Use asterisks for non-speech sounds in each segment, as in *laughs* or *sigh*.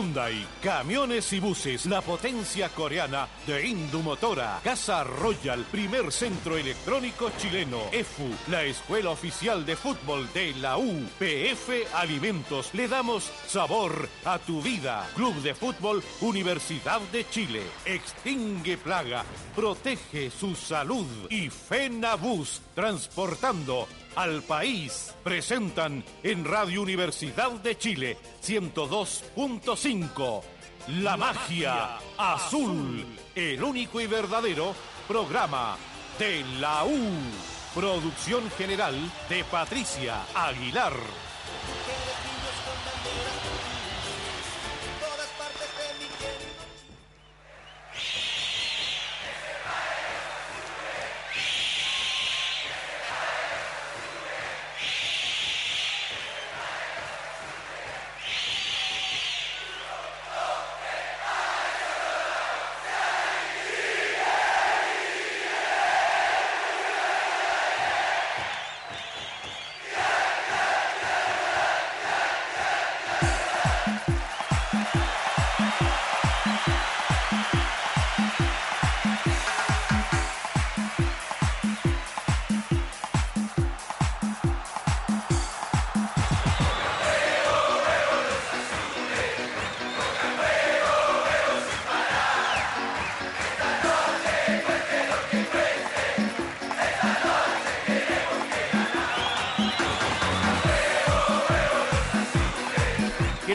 Hyundai, camiones y buses, la potencia coreana de Indumotora, Casa Royal, primer centro electrónico chileno, EFU, la escuela oficial de fútbol de la U, PF Alimentos, le damos sabor a tu vida. Club de Fútbol Universidad de Chile, extingue plaga, protege su salud y FENABUS, transportando al país. Presentan en Radio Universidad de Chile 102.5 La Magia Azul, el único y verdadero programa de la U. Producción general de Patricia Aguilar.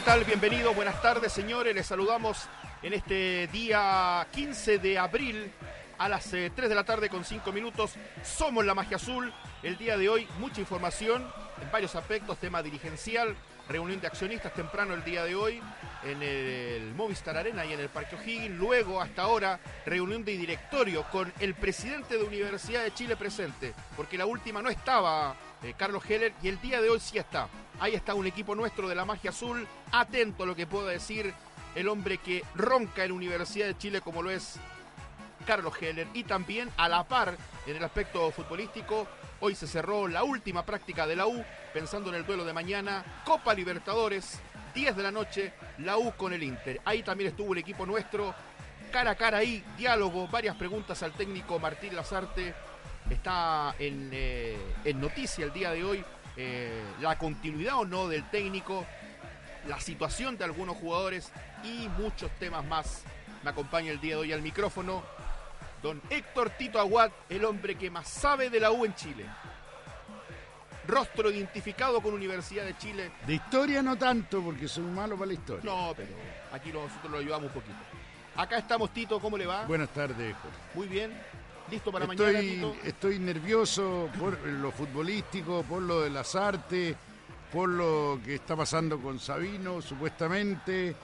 Bienvenidos, buenas tardes señores, les saludamos en este día 15 de abril a las 3 eh, de la tarde con 5 minutos. Somos la magia azul. El día de hoy mucha información en varios aspectos, tema dirigencial, reunión de accionistas temprano el día de hoy en el Movistar Arena y en el Parque O'Higgins. Luego, hasta ahora, reunión de directorio con el presidente de Universidad de Chile presente, porque la última no estaba eh, Carlos Heller y el día de hoy sí está. Ahí está un equipo nuestro de la magia azul, atento a lo que pueda decir el hombre que ronca en Universidad de Chile como lo es Carlos Heller y también a la par en el aspecto futbolístico. Hoy se cerró la última práctica de la U, pensando en el duelo de mañana, Copa Libertadores, 10 de la noche, la U con el Inter. Ahí también estuvo el equipo nuestro, cara a cara ahí, diálogo, varias preguntas al técnico Martín Lazarte. Está en, eh, en noticia el día de hoy eh, la continuidad o no del técnico, la situación de algunos jugadores y muchos temas más. Me acompaña el día de hoy al micrófono don Héctor Tito Aguad, el hombre que más sabe de la U en Chile. Rostro identificado con Universidad de Chile. De historia no tanto, porque soy malo para la historia. No, pero aquí nosotros lo ayudamos un poquito. Acá estamos, Tito, ¿cómo le va? Buenas tardes, Héctor. Muy bien. ¿Listo para estoy, mañana, Estoy nervioso por lo futbolístico, por lo de las artes, por lo que está pasando con Sabino, supuestamente.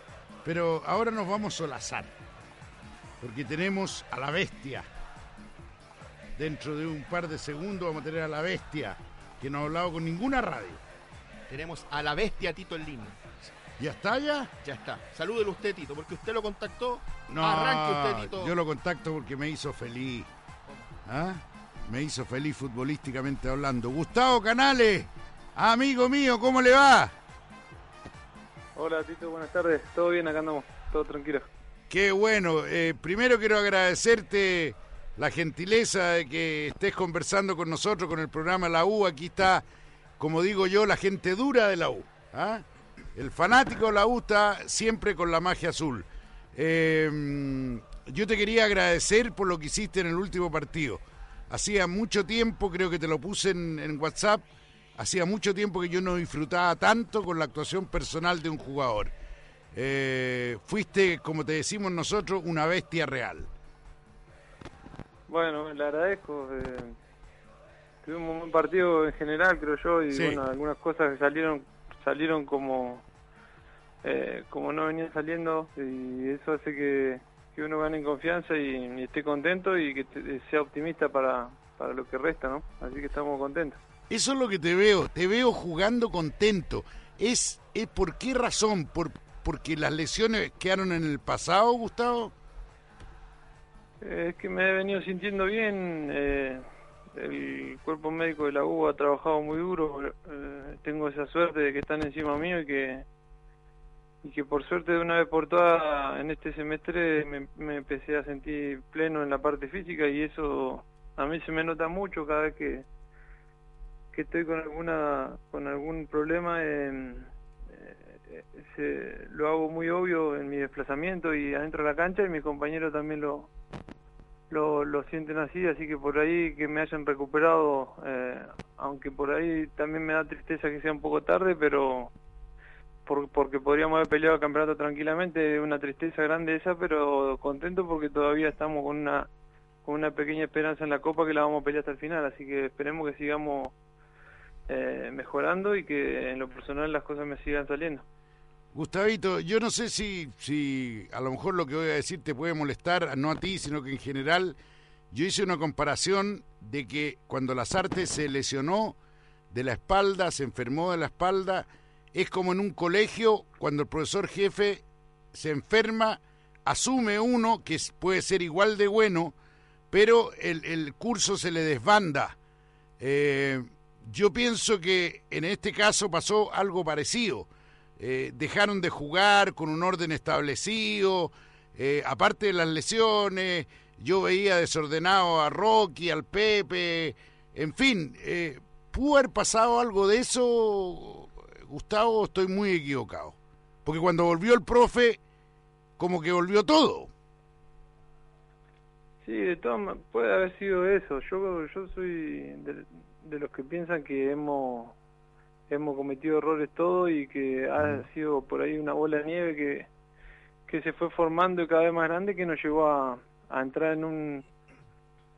Pero ahora nos vamos a solazar, porque tenemos a la bestia. Dentro de un par de segundos vamos a tener a la bestia, que no ha hablado con ninguna radio. Tenemos a la bestia Tito en línea. ¿Ya está ya? Ya está. Salúdelo usted, Tito, porque usted lo contactó. No, Arranque usted, Tito. Yo lo contacto porque me hizo feliz. ¿Ah? Me hizo feliz futbolísticamente hablando. Gustavo Canales, amigo mío, ¿cómo le va? Hola Tito, buenas tardes. Todo bien, acá andamos, todo tranquilo. Qué bueno. Eh, primero quiero agradecerte la gentileza de que estés conversando con nosotros con el programa La U. Aquí está, como digo yo, la gente dura de la U. ¿ah? El fanático de la U está siempre con la magia azul. Eh, yo te quería agradecer por lo que hiciste en el último partido. Hacía mucho tiempo, creo que te lo puse en, WhatsApp, hacía mucho tiempo que yo no disfrutaba tanto con la actuación personal de un jugador. Eh, fuiste, como te decimos nosotros, una bestia real. Bueno, le agradezco. Eh, tuvimos un buen partido en general, creo yo, y bueno, algunas cosas que salieron salieron como eh, como no venían saliendo y eso hace que que uno gane en confianza y, esté contento y que sea optimista para, para lo que resta, ¿no? Así que estamos contentos. Eso es lo que te veo, te veo jugando contento. ¿Es, es por qué razón? ¿Por, ¿Porque las lesiones quedaron en el pasado, Gustavo? Es que me he venido sintiendo bien. Eh, el cuerpo médico de la U ha trabajado muy duro. Eh, tengo esa suerte de que están encima mío y que y que por suerte de una vez por todas en este semestre me, empecé a sentir pleno en la parte física y eso a mí se me nota mucho cada vez que que estoy con alguna con algún problema eh, se, lo hago muy obvio en mi desplazamiento y adentro de la cancha y mis compañeros también lo, lo, lo sienten así, así que por ahí que me hayan recuperado, eh, aunque por ahí también me da tristeza que sea un poco tarde, pero porque podríamos haber peleado el campeonato tranquilamente, una tristeza grande esa, pero contento porque todavía estamos con una con una pequeña esperanza en la Copa que la vamos a pelear hasta el final, así que esperemos que sigamos eh, mejorando y que en lo personal las cosas me sigan saliendo. Gustavito, yo no sé si, si a lo mejor lo que voy a decir te puede molestar, no a ti, sino que en general, yo hice una comparación de que cuando las artes se lesionó de la espalda, se enfermó de la espalda, es como en un colegio cuando el profesor jefe se enferma, asume uno que puede ser igual de bueno, pero el, curso se le desbanda. Eh, yo pienso que en este caso pasó algo parecido. Eh, dejaron de jugar con un orden establecido, eh, aparte de las lesiones, yo veía desordenado a Rocky, al Pepe, en fin, ¿pudo haber pasado algo de eso? Gustavo, estoy muy equivocado. Porque cuando volvió el profe, como que volvió todo. Sí, de todas puede haber sido eso. Yo yo soy de, los que piensan que hemos hemos cometido errores todos y que ha sido por ahí una bola de nieve que, que se fue formando y cada vez más grande que nos llevó a, a entrar en un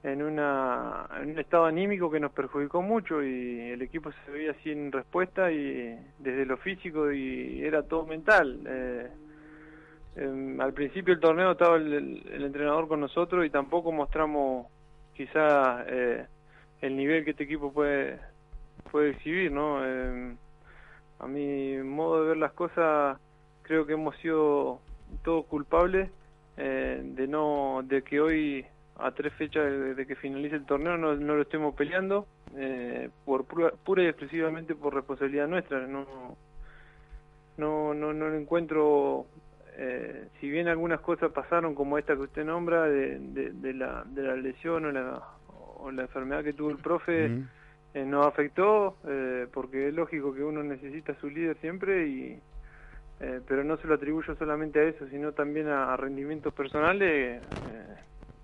en, una, en un estado anímico que nos perjudicó mucho y el equipo se veía sin respuesta y desde lo físico y era todo mental. Eh, em, al principio del torneo estaba el, entrenador con nosotros y tampoco mostramos quizá eh, el nivel que este equipo puede, puede exhibir, ¿no? Em, a mi modo de ver las cosas creo que hemos sido todos culpables eh, de no de que hoy a tres fechas de, que finalice el torneo no, no lo estemos peleando eh, por pura, y exclusivamente por responsabilidad nuestra no no no, no encuentro eh, si bien algunas cosas pasaron como esta que usted nombra de, de, la, de la lesión o la, o la enfermedad que tuvo el profe eh, nos afectó porque es lógico que uno necesita su líder siempre y pero no se lo atribuyo solamente a eso sino también a, rendimientos personales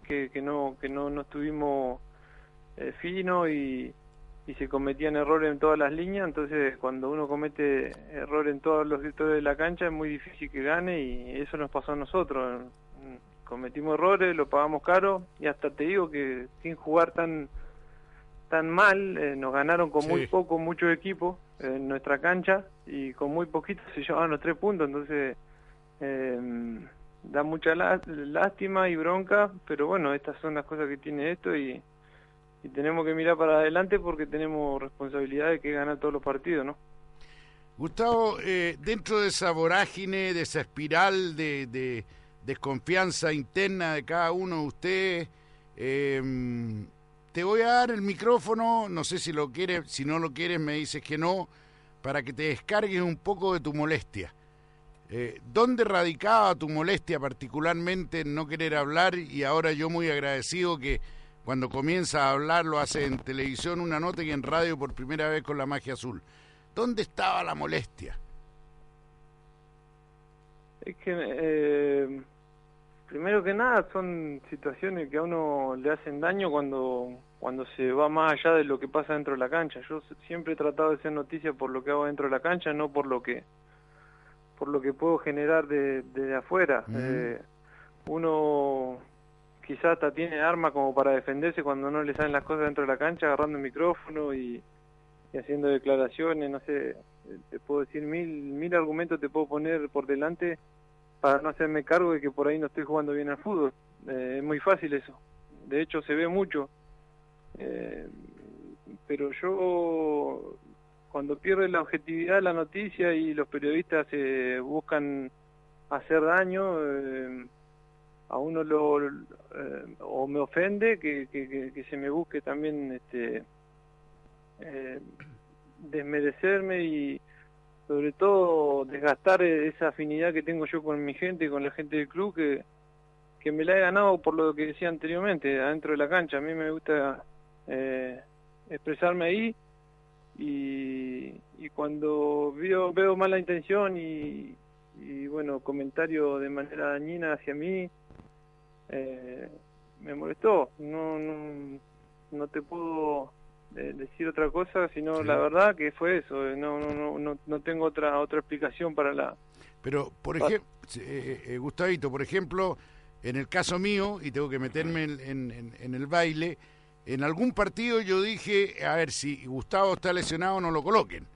que, no que no, no estuvimos eh, finos y, y se cometían errores en todas las líneas, entonces cuando uno comete errores en todos los sectores de la cancha es muy difícil que gane y eso nos pasó a nosotros. Cometimos errores, lo pagamos caro y hasta te digo que sin jugar tan tan mal, eh, nos ganaron con muy poco muchos equipos en nuestra cancha y con muy poquito se llevaban los tres puntos, entonces eh, da mucha lástima y bronca, pero bueno, estas son las cosas que tiene esto y, tenemos que mirar para adelante porque tenemos responsabilidad de que ganar todos los partidos, ¿no? Gustavo, eh, dentro de esa vorágine, de esa espiral de, desconfianza interna de cada uno de ustedes, em, te voy a dar el micrófono, no sé si lo quieres, si no lo quieres me dices que no, para que te descargues un poco de tu molestia. Eh, ¿Dónde radicaba tu molestia particularmente en no querer hablar? Y ahora yo muy agradecido que cuando comienza a hablar lo hace en televisión una nota y en radio por primera vez con la magia azul. ¿Dónde estaba la molestia? Es que, eh, primero que nada, son situaciones que a uno le hacen daño cuando, cuando se va más allá de lo que pasa dentro de la cancha. Yo siempre he tratado de hacer noticias por lo que hago dentro de la cancha, no por lo que por lo que puedo generar de, de afuera. Eh, uno quizás hasta tiene arma como para defenderse cuando no le salen las cosas dentro de la cancha, agarrando el micrófono y, haciendo declaraciones, no sé, te puedo decir mil, mil argumentos te puedo poner por delante para no hacerme cargo de que por ahí no estoy jugando bien al fútbol. Eh, es muy fácil eso. De hecho, se ve mucho. Eh, pero yo cuando pierde la objetividad la noticia y los periodistas eh, buscan hacer daño, eh, a uno lo eh, o me ofende que, que, se me busque también este desmerecerme y sobre todo desgastar esa afinidad que tengo yo con mi gente, con la gente del club, que, que me la he ganado por lo que decía anteriormente, adentro de la cancha. A mí me gusta eh, expresarme ahí y, cuando veo, veo mala intención y, bueno, comentario de manera dañina hacia mí, eh, me molestó. No, no, no te puedo eh, decir otra cosa, sino la verdad que fue eso. No, no, no, no tengo otra otra explicación para la. Pero, por ejemplo, eh, Gustavito, por ejemplo, en el caso mío, y tengo que meterme en, en, el baile, en algún partido yo dije, a ver, si Gustavo está lesionado, no lo coloquen.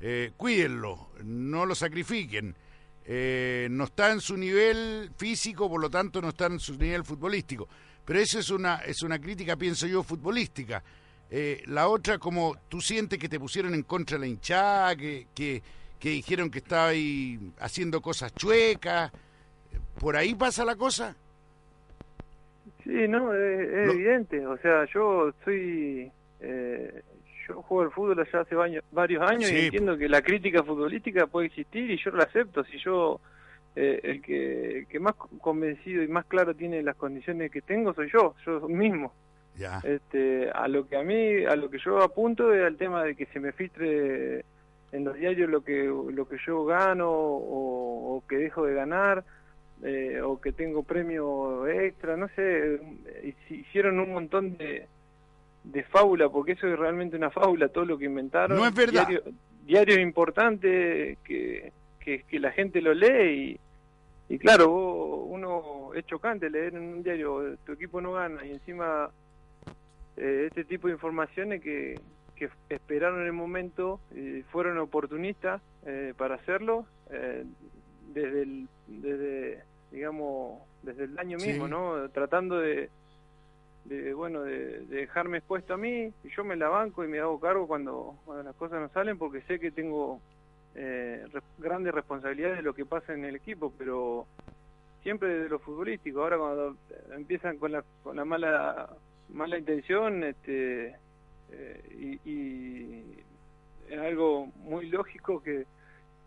Eh, cuídenlo, no lo sacrifiquen. Eh, no está en su nivel físico, por lo tanto no está en su nivel futbolístico. Pero eso es una, es una crítica, pienso yo, futbolística. Eh, la otra, como tú sientes que te pusieron en contra de la hinchada, que, que, que dijeron que estaba ahí haciendo cosas chuecas, ¿por ahí pasa la cosa? Sí, no, es, evidente. O sea, yo soy. Eh, yo juego al fútbol allá hace varios años y entiendo que la crítica futbolística puede existir y yo la acepto. Si yo. Eh, el que, que más convencido y más claro tiene las condiciones que tengo soy yo, yo mismo. Ya. Este, a lo que a mí, a lo que yo apunto es al tema de que se me filtre en los diarios lo que lo que yo gano o, o que dejo de ganar eh, o que tengo premio extra, no sé, eh, hicieron un montón de, de fábula, porque eso es realmente una fábula, todo lo que inventaron. No es verdad. Diario, importante que, que, la gente lo lee y, y claro, uno es chocante leer en un diario, tu equipo no gana y encima eh, este tipo de informaciones que, que esperaron el momento, y fueron oportunistas para hacerlo, desde, el, desde digamos, desde el año mismo, ¿no? Tratando de, de bueno, de, dejarme expuesto a mí, y yo me la banco y me hago cargo cuando, las cosas no salen porque sé que tengo eh, grandes responsabilidades de lo que pasa en el equipo, pero siempre de lo futbolístico. Ahora cuando empiezan con la, con la mala mala intención, este eh, y, y es algo muy lógico que,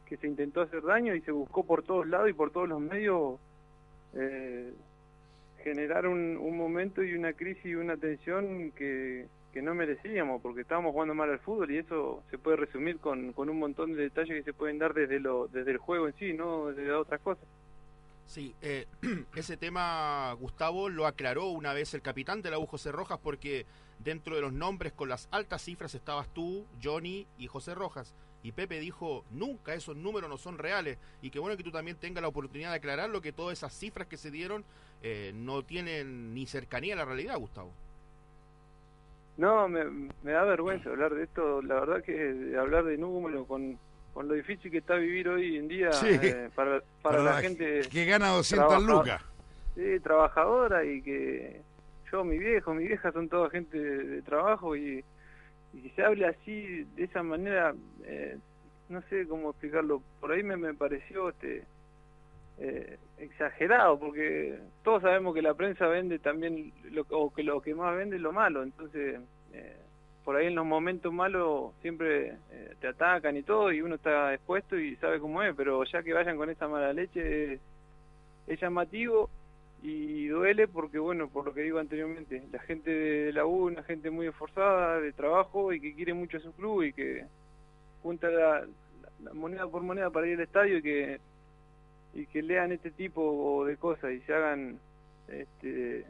que se intentó hacer daño y se buscó por todos lados y por todos los medios eh, generar un, momento y una crisis y una tensión que, no merecíamos porque estábamos jugando mal al fútbol y eso se puede resumir con, con un montón de detalles que se pueden dar desde, lo, desde el juego en sí, no desde otras cosas. Sí, eh, *clears throat* ese tema Gustavo lo aclaró una vez el capitán de la U, José Rojas, porque dentro de los nombres con las altas cifras estabas tú, Johnny y José Rojas. Y Pepe dijo, nunca esos números no son reales. Y qué bueno que tú también tengas la oportunidad de aclararlo, que todas esas cifras que se dieron eh, no tienen ni cercanía a la realidad, Gustavo. No, me, da vergüenza hablar de esto. La verdad que hablar de números con, con lo difícil que está vivir hoy en día eh, para, para, la, gente... Que gana 200 lucas. Sí, trabajadora y que yo, mi viejo, mi vieja son toda gente de trabajo y y que se hable así, de esa manera, eh, no sé cómo explicarlo, por ahí me, me pareció este eh, exagerado, porque todos sabemos que la prensa vende también, lo, o que lo que más vende es lo malo, entonces eh, por ahí en los momentos malos siempre te atacan y todo, y uno está expuesto y sabe cómo es, pero ya que vayan con esa mala leche es llamativo y duele porque, bueno, por lo que digo anteriormente, la gente de la U, una gente muy esforzada de trabajo y que quiere mucho a su club y que junta la, moneda por moneda para ir al estadio y que y que lean este tipo de cosas y se hagan este eh,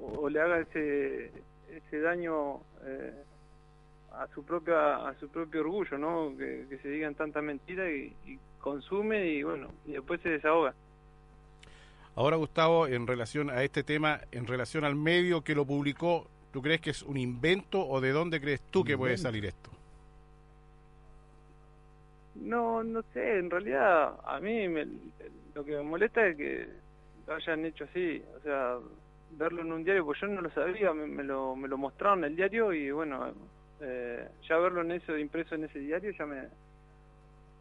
o, le haga ese ese daño eh, a su propia a su propio orgullo no que, se digan tanta mentira y, y consume y bueno y después se desahoga. Ahora, Gustavo, en relación a este tema, en relación al medio que lo publicó, ¿tú crees que es un invento o de dónde crees tú que puede salir esto? No, no sé, en realidad a mí lo que me molesta es que lo hayan hecho así, o sea, verlo en un diario, pues yo no lo sabía, me, lo, me lo mostraron en el diario y bueno, eh, ya verlo en eso, impreso en ese diario ya me,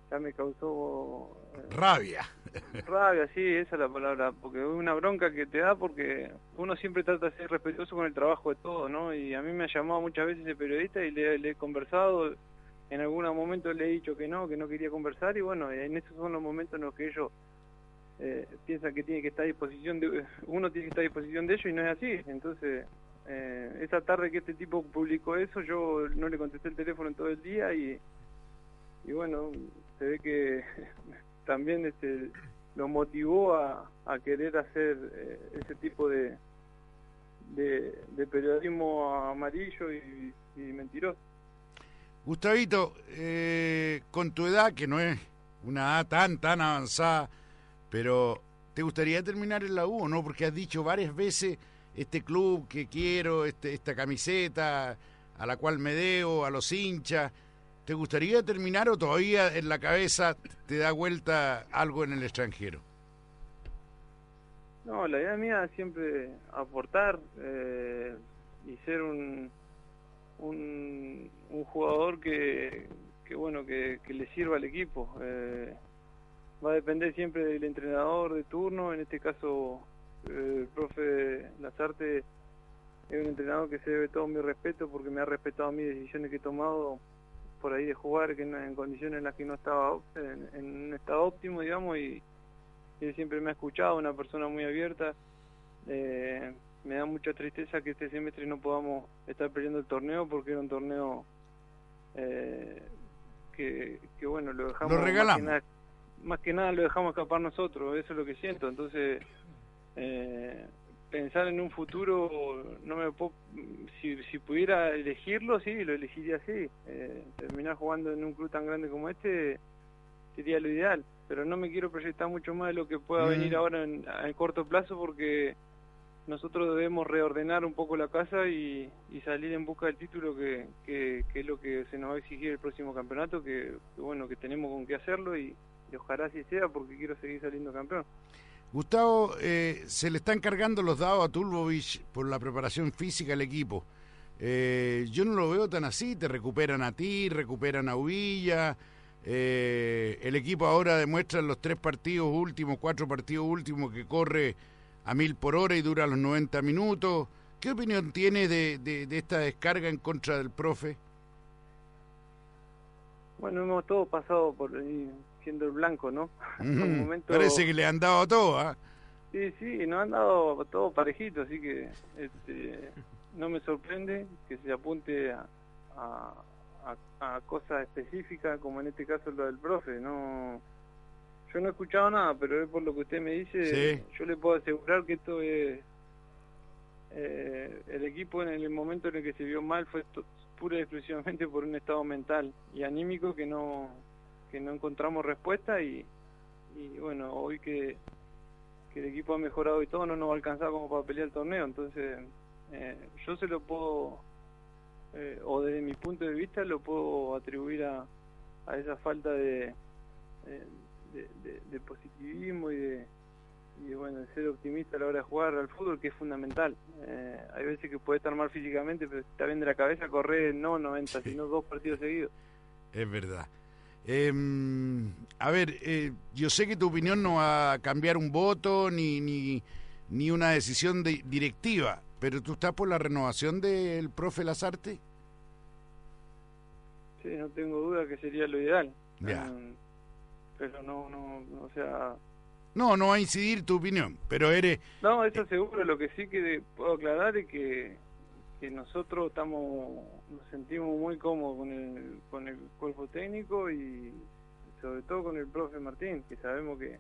ya me causó... Eh, rabia. *laughs* Rabia, sí, esa es la palabra, porque es una bronca que te da porque uno siempre trata de ser respetuoso con el trabajo de todo, ¿no? Y a mí me ha llamado muchas veces el periodista y le, he conversado en algún momento le he dicho que no, que no quería conversar y bueno, en esos son los momentos en los que ellos eh, piensan que tiene que estar a disposición de uno tiene que estar a disposición de ellos y no es así. Entonces, eh, esa tarde que este tipo publicó eso, yo no le contesté el teléfono en todo el día y, y bueno, se ve que *laughs* también este lo motivó a, querer hacer eh, ese tipo de, de, periodismo amarillo y, mentiroso. Gustavito, eh, con tu edad, que no es una edad tan, tan avanzada, pero ¿te gustaría terminar en la U no? Porque has dicho varias veces este club que quiero, este, esta camiseta a la cual me debo, a los hinchas. ¿Te gustaría terminar o todavía en la cabeza te da vuelta algo en el extranjero? No, la idea mía es siempre aportar eh, y ser un, un, jugador que, que bueno que, le sirva al equipo. Eh, va a depender siempre del entrenador de turno, en este caso eh, el profe Lazarte es un entrenador que se debe todo mi respeto porque me ha respetado mis decisiones que he tomado por ahí de jugar que en, condiciones en las que no estaba en, un estado óptimo, digamos, y él siempre me ha escuchado, una persona muy abierta. Eh, me da mucha tristeza que este semestre no podamos estar perdiendo el torneo porque era un torneo eh, que, bueno, lo dejamos... Lo regalamos. Más que, nada, lo dejamos escapar nosotros, eso es lo que siento. Entonces, eh, pensar en un futuro, no me si, si pudiera elegirlo, sí, lo elegiría así. Eh, terminar jugando en un club tan grande como este sería lo ideal, pero no me quiero proyectar mucho más de lo que pueda venir ahora en, corto plazo porque nosotros debemos reordenar un poco la casa y, salir en busca del título que, que, es lo que se nos va a exigir el próximo campeonato, que, bueno, que tenemos con qué hacerlo y, y ojalá así sea porque quiero seguir saliendo campeón. Gustavo, eh, se le están cargando los dados a Tulbovich por la preparación física del equipo. Eh, yo no lo veo tan así, te recuperan a ti, recuperan a Uvilla. Eh, el equipo ahora demuestra en los tres partidos últimos, cuatro partidos últimos, que corre a mil por hora y dura los 90 minutos. ¿Qué opinión tiene de, de esta descarga en contra del profe? Bueno, hemos todos pasado por siendo el blanco, ¿no? *laughs* Parece que le han dado todo, ¿ah? Sí, sí, nos han dado todo parejito, así que este, no me sorprende que se apunte a, a, cosas específicas, como en este caso lo del profe. no Yo no he escuchado nada, pero es por lo que usted me dice, yo le puedo asegurar que esto es... Eh, el equipo en el momento en el que se vio mal fue pura y exclusivamente por un estado mental y anímico que no que no encontramos respuesta y, y bueno, hoy que, el equipo ha mejorado y todo, no nos va a alcanzar como para pelear el torneo. Entonces, eh, yo se lo puedo, eh, o desde mi punto de vista, lo puedo atribuir a, a esa falta de, de, positivismo y de, y bueno, de ser optimista a la hora de jugar al fútbol, que es fundamental. Eh, hay veces que puede estar mal físicamente, pero si está bien de la cabeza, correr no 90, sino dos partidos seguidos. Es verdad. Eh, a ver, eh, yo sé que tu opinión no va a cambiar un voto ni, ni, ni una decisión de, directiva, pero ¿tú estás por la renovación del profe Lazarte? Sí, no tengo duda que sería lo ideal. Em, pero no, no, o sea... No, no va a incidir tu opinión, pero eres... No, eso seguro, lo que sí que puedo aclarar es que nosotros estamos nos sentimos muy cómodos con el, con el cuerpo técnico y sobre todo con el profe Martín, que sabemos que,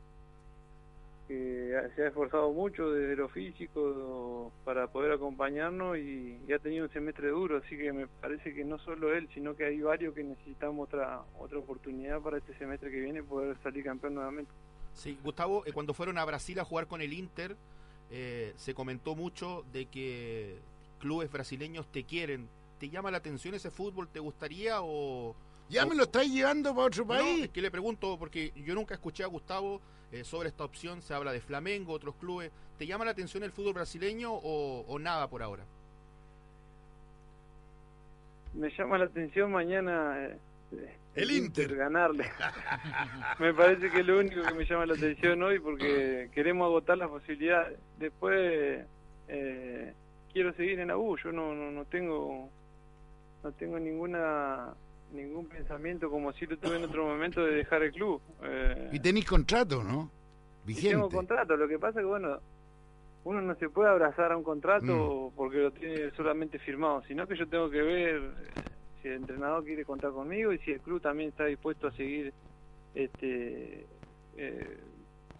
que se ha esforzado mucho desde lo físico para poder acompañarnos y, ha tenido un semestre duro, así que me parece que no solo él, sino que hay varios que necesitamos otra otra oportunidad para este semestre que viene poder salir campeón nuevamente. Sí, Gustavo, eh, cuando fueron a Brasil a jugar con el Inter, eh, se comentó mucho de que clubes brasileños te quieren. ¿Te llama la atención ese fútbol? ¿Te gustaría o...? Ya me lo estáis llevando para otro país. que le pregunto, porque yo nunca escuché a Gustavo eh, sobre esta opción, se habla de Flamengo, otros clubes. ¿Te llama la atención el fútbol brasileño o, nada por ahora? Me llama la atención mañana eh, el Inter. ganarle. *laughs* me parece que es lo único que me llama la atención hoy porque queremos agotar las posibilidades. Después eh, quiero seguir en la U, yo no, no, no tengo no tengo ninguna ningún pensamiento como si lo tuve en otro momento de dejar el club. Eh, y tenéis contrato, ¿no? Vigente. tengo contrato, lo que pasa es que, bueno, uno no se puede abrazar a un contrato Mm. porque lo tiene solamente firmado, sino que yo tengo que ver eh, si el entrenador quiere contar conmigo y si el club también está dispuesto a seguir este eh,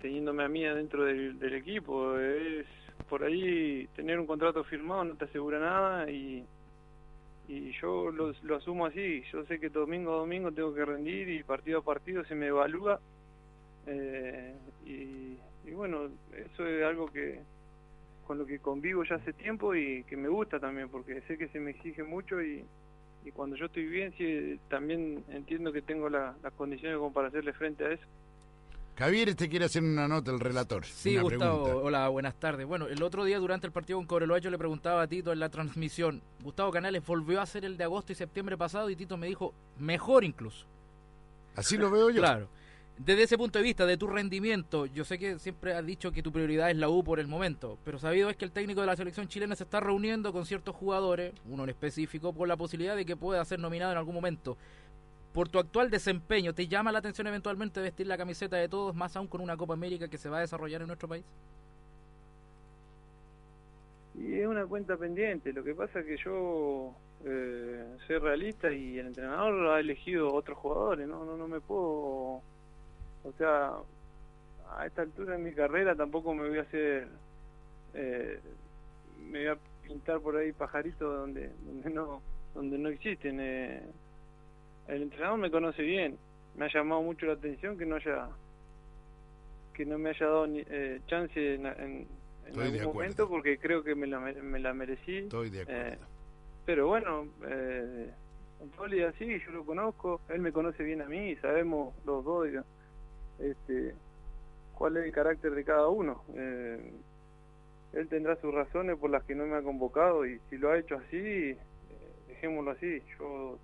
teniéndome a mí adentro del, del equipo. Es por ahí tener un contrato firmado no te asegura nada y y yo lo, lo asumo así. Yo sé que domingo a domingo tengo que rendir y partido a partido se me evalúa. Eh, y, bueno, eso es algo que con lo que convivo ya hace tiempo y que me gusta también porque sé que se me exige mucho y, y cuando yo estoy bien sí, también entiendo que tengo la- las condiciones como para hacerle frente a eso. Javier te quiere hacer una nota, el relator. Sí, una Gustavo, pregunta. hola, buenas tardes. Bueno, el otro día durante el partido con Cobreloa yo le preguntaba a Tito en la transmisión, Gustavo Canales volvió a hacer el de agosto y septiembre pasado y Tito me dijo, mejor incluso. Así lo veo yo. Claro. Desde ese punto de vista, de tu rendimiento, yo sé que siempre has dicho que tu prioridad es la U por el momento, pero sabido es que el técnico de la selección chilena se está reuniendo con ciertos jugadores, uno en específico, por la posibilidad de que pueda ser nominado en algún momento. Por tu actual desempeño, ¿te llama la atención eventualmente vestir la camiseta de todos, más aún con una Copa América que se va a desarrollar en nuestro país? Y es una cuenta pendiente. Lo que pasa es que yo eh, soy realista y el entrenador ha elegido otros jugadores. No, no, no me puedo. O sea, a esta altura en mi carrera tampoco me voy a hacer. eh, me voy a pintar por ahí pajaritos donde, donde no, donde no existen. eh. El entrenador me conoce bien. Me ha llamado mucho la atención que no haya que no me haya dado ni, eh, chance en, en, en algún acuerdo. momento porque creo que me la, me- la merecí. Estoy de acuerdo. Eh, pero bueno, eh, Poli así, yo lo conozco, él me conoce bien a mí, sabemos los dos diga, este, cuál es el carácter de cada uno. Eh, él tendrá sus razones por las que no me ha convocado y si lo ha hecho así, eh, dejémoslo así. Yo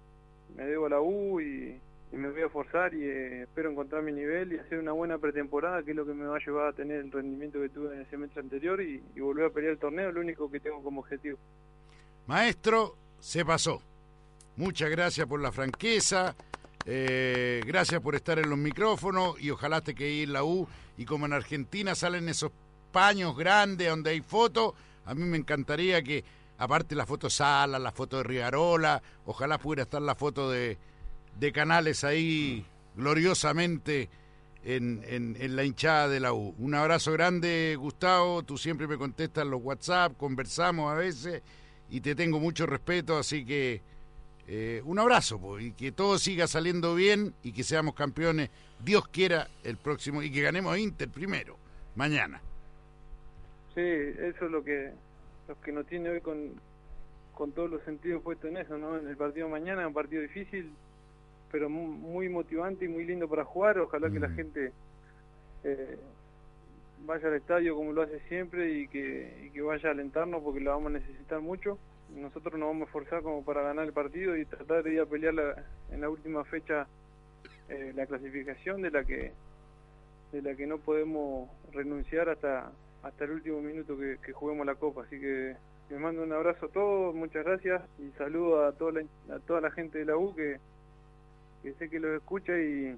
me debo a la U y, me voy a esforzar y eh, espero encontrar mi nivel y hacer una buena pretemporada, que es lo que me va a llevar a tener el rendimiento que tuve en el semestre anterior y, y volver a pelear el torneo, lo único que tengo como objetivo. Maestro, se pasó. Muchas gracias por la franqueza. eh, gracias por estar en los micrófonos y ojalá te quede en la U. Y como en Argentina salen esos paños grandes donde hay fotos, a mí me encantaría que, aparte la foto Sala, la foto de Rivarola, ojalá pudiera estar la foto de, de Canales ahí gloriosamente en, en- la hinchada de la U. Un abrazo grande, Gustavo. Tú siempre me contestas los WhatsApp, conversamos a veces y te tengo mucho respeto, así que eh, un abrazo po, y que todo siga saliendo bien y que seamos campeones, Dios quiera, el próximo y que ganemos Inter primero, mañana. Sí, eso es lo que lo que nos tiene hoy con, con todos los sentidos puestos en eso, ¿no? En el partido de mañana, un partido difícil, pero mu- muy motivante y muy lindo para jugar. Ojalá que la Mm. gente eh, vaya al estadio como lo hace siempre y que, y que vaya a alentarnos porque lo vamos a necesitar mucho. Nosotros nos vamos a esforzar como para ganar el partido y tratar de ir a pelear la- en la última fecha eh, la clasificación de la que de la que no podemos renunciar hasta hasta el último minuto que, que juguemos la copa así que les mando un abrazo a todos muchas gracias y saludo a toda la, a toda la gente de la U que, que sé que los escucha y,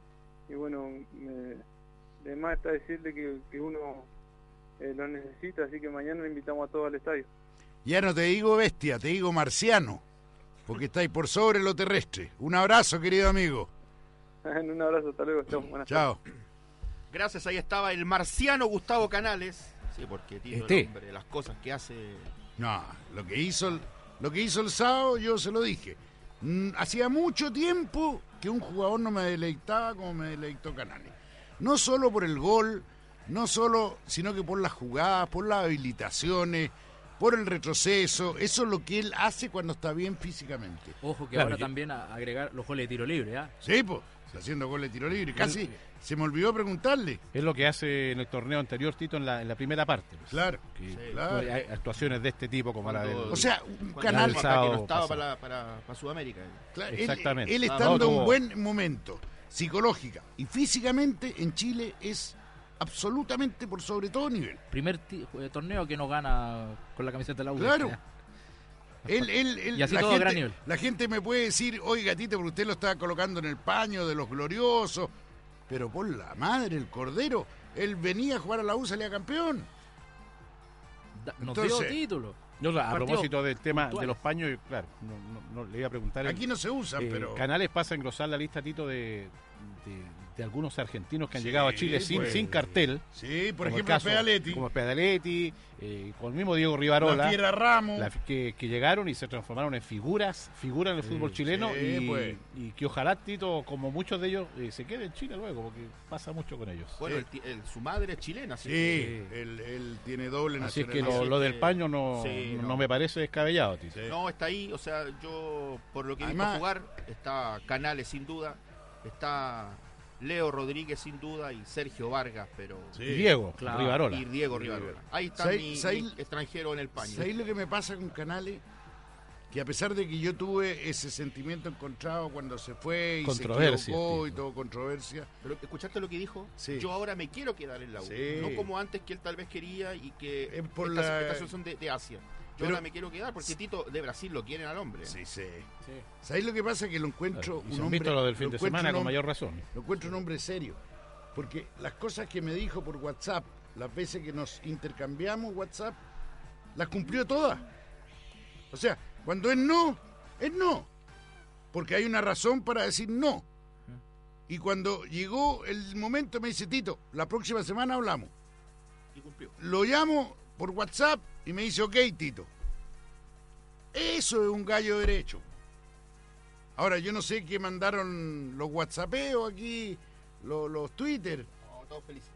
y bueno me, de más está decirle que, que uno eh, lo necesita así que mañana le invitamos a todos al estadio Ya no te digo bestia, te digo marciano, porque estáis por sobre lo terrestre. Un abrazo, querido amigo. *laughs* un abrazo hasta luego chao, buenas tardes. Chao. Gracias, ahí estaba el marciano Gustavo Canales. Sí, porque tiene Este. el hombre, las cosas que hace. No, lo que hizo el, lo que hizo el sábado, yo se lo dije. Mm, hacía mucho tiempo que un jugador no me deleitaba como me deleitó Canales. No solo por el gol, no solo, sino que por las jugadas, por las habilitaciones, por el retroceso. Eso es lo que él hace cuando está bien físicamente. Ojo que Claro, ahora yo- también a- agregar los goles de tiro libre, ¿ah? Sí, pues, está haciendo goles de tiro libre. Casi se me olvidó preguntarle. Es lo que hace en el torneo anterior Tito en la, en la primera parte. pues. Claro, Que- claro. Hay actuaciones de este tipo como la Cuando- del... O sea, un canal sábado que no estaba para, para, para Sudamérica. Claro, él- Exactamente. Él, Ah, no, en un buen momento, psicológica y físicamente, en Chile es absolutamente por sobre todo nivel. Primer eh, torneo que no gana con la camiseta de la U. Claro. ¿ya? *laughs* Él, él, él- Y así la, todo a gran gente, nivel. la gente me puede decir, oiga, Tito, pero usted lo estaba colocando en el paño de los gloriosos. Pero por la madre, el Cordero, él venía a jugar a la U, salía campeón. Da- Nos Entonces- dio título. No, a Partido propósito del tema puntual. de los paños, claro, no, no- no, le iba a preguntar. Aquí no se usan, eh, pero... Canales pasa a engrosar la lista, Tito, de, de, de algunos argentinos que han Sí, llegado a Chile sin, pues. sin cartel. Sí, por ejemplo, caso- Pedaletti, Como Pedaletti, eh, con el mismo Diego la Rivarola. Fiera Ramos. la- que, que llegaron y se transformaron en figuras, figuras en el fútbol chileno sí, y, pues. y que ojalá Tito, como muchos de ellos, eh, se quede en Chile luego, porque pasa mucho con ellos. Bueno, Sí. el ti- el- su madre es chilena, así Sí, que- él, él tiene doble Así es que nacionalidad. lo, lo del paño no, sí, no, me parece descabellado, Tito. Sí. No, está ahí, o sea, yo por lo que Además- jugar, está Canales sin duda, está Leo Rodríguez sin duda y Sergio Vargas, pero Sí. Y Diego, Claro. Rivarola. y Diego Rivarola. Ahí está ¿Sabes- mi, sabes- mi extranjero en el paño. ¿Sabéis lo que me pasa con Canales? Que a pesar de que yo tuve ese sentimiento encontrado cuando se fue y Controversia, se equivocó y todo controversia, Pero, ¿Escuchaste lo que dijo? Sí. Yo ahora me quiero quedar en la U. Sí. No como antes que él tal vez quería y que Es por esta, la- esta situación de, de Asia. Yo Pero- ahora me quiero quedar porque Tito de Brasil lo quieren al hombre. sí, sí. ¿Sabéis lo que pasa? Que lo encuentro Claro, un se han hombre... visto lo del fin de semana con mayor razón. Lo encuentro un hombre serio. Porque las cosas que me dijo por WhatsApp, las veces que nos intercambiamos WhatsApp, las cumplió todas. O sea, cuando es no, es no. Porque hay una razón para decir no. Y cuando llegó el momento me dice, Tito, la próxima semana hablamos. Y cumplió. Lo llamo por WhatsApp y me dice, ok, Tito. Eso es un gallo derecho. Ahora, yo no sé qué mandaron los WhatsAppeos aquí, los, los Twitter. No, todos felices.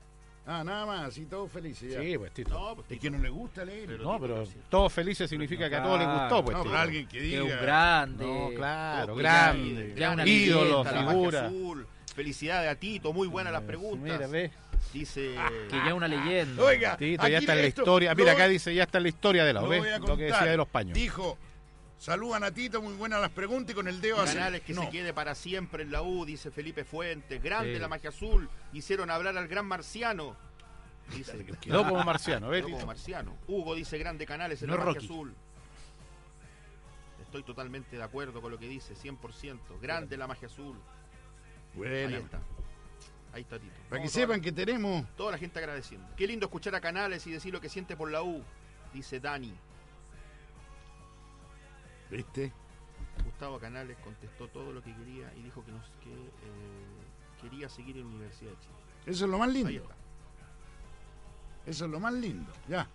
Ah, nada más, y todos felices ya. Sí, pues Tito. No, pues Es que no le gusta leer. Pero- No, pero todos felices significa que a todos les gustó, pues. no, Tito. pero alguien que Que diga. es un grande. No, claro, grande. Ya una ídolo, figura. azul. Felicidades a Tito, muy buenas las preguntas. Mira, ve. Dice Que ya es una leyenda. Oiga, Tito ya está en la esto historia. Mira, acá dice, ya está en la historia de la lo ¿ves? Lo que decía de los paños. Dijo, saludan a Tito, muy buenas las preguntas y con el dedo hace- Canales que no. se quede para siempre en la U, dice Felipe Fuentes. Grande Sí. la magia azul. Hicieron hablar al gran marciano. Dice. *laughs* Quedó como marciano, ¿ves, como marciano. Hugo dice grande Canales en No la magia Rocky. azul. Estoy totalmente de acuerdo con lo que dice, 100%. Grande la magia azul. Ahí está. Ahí está Tito. para que sepan que tenemos... Toda la gente agradeciendo. Qué lindo escuchar a Canales y decir lo que siente por la U, dice Dani. ¿Viste? Gustavo Canales contestó todo lo que quería y dijo que, nos, que eh, quería seguir en la Universidad de Chile. Eso es lo más lindo. Ahí está. Eso es lo más lindo. Ya.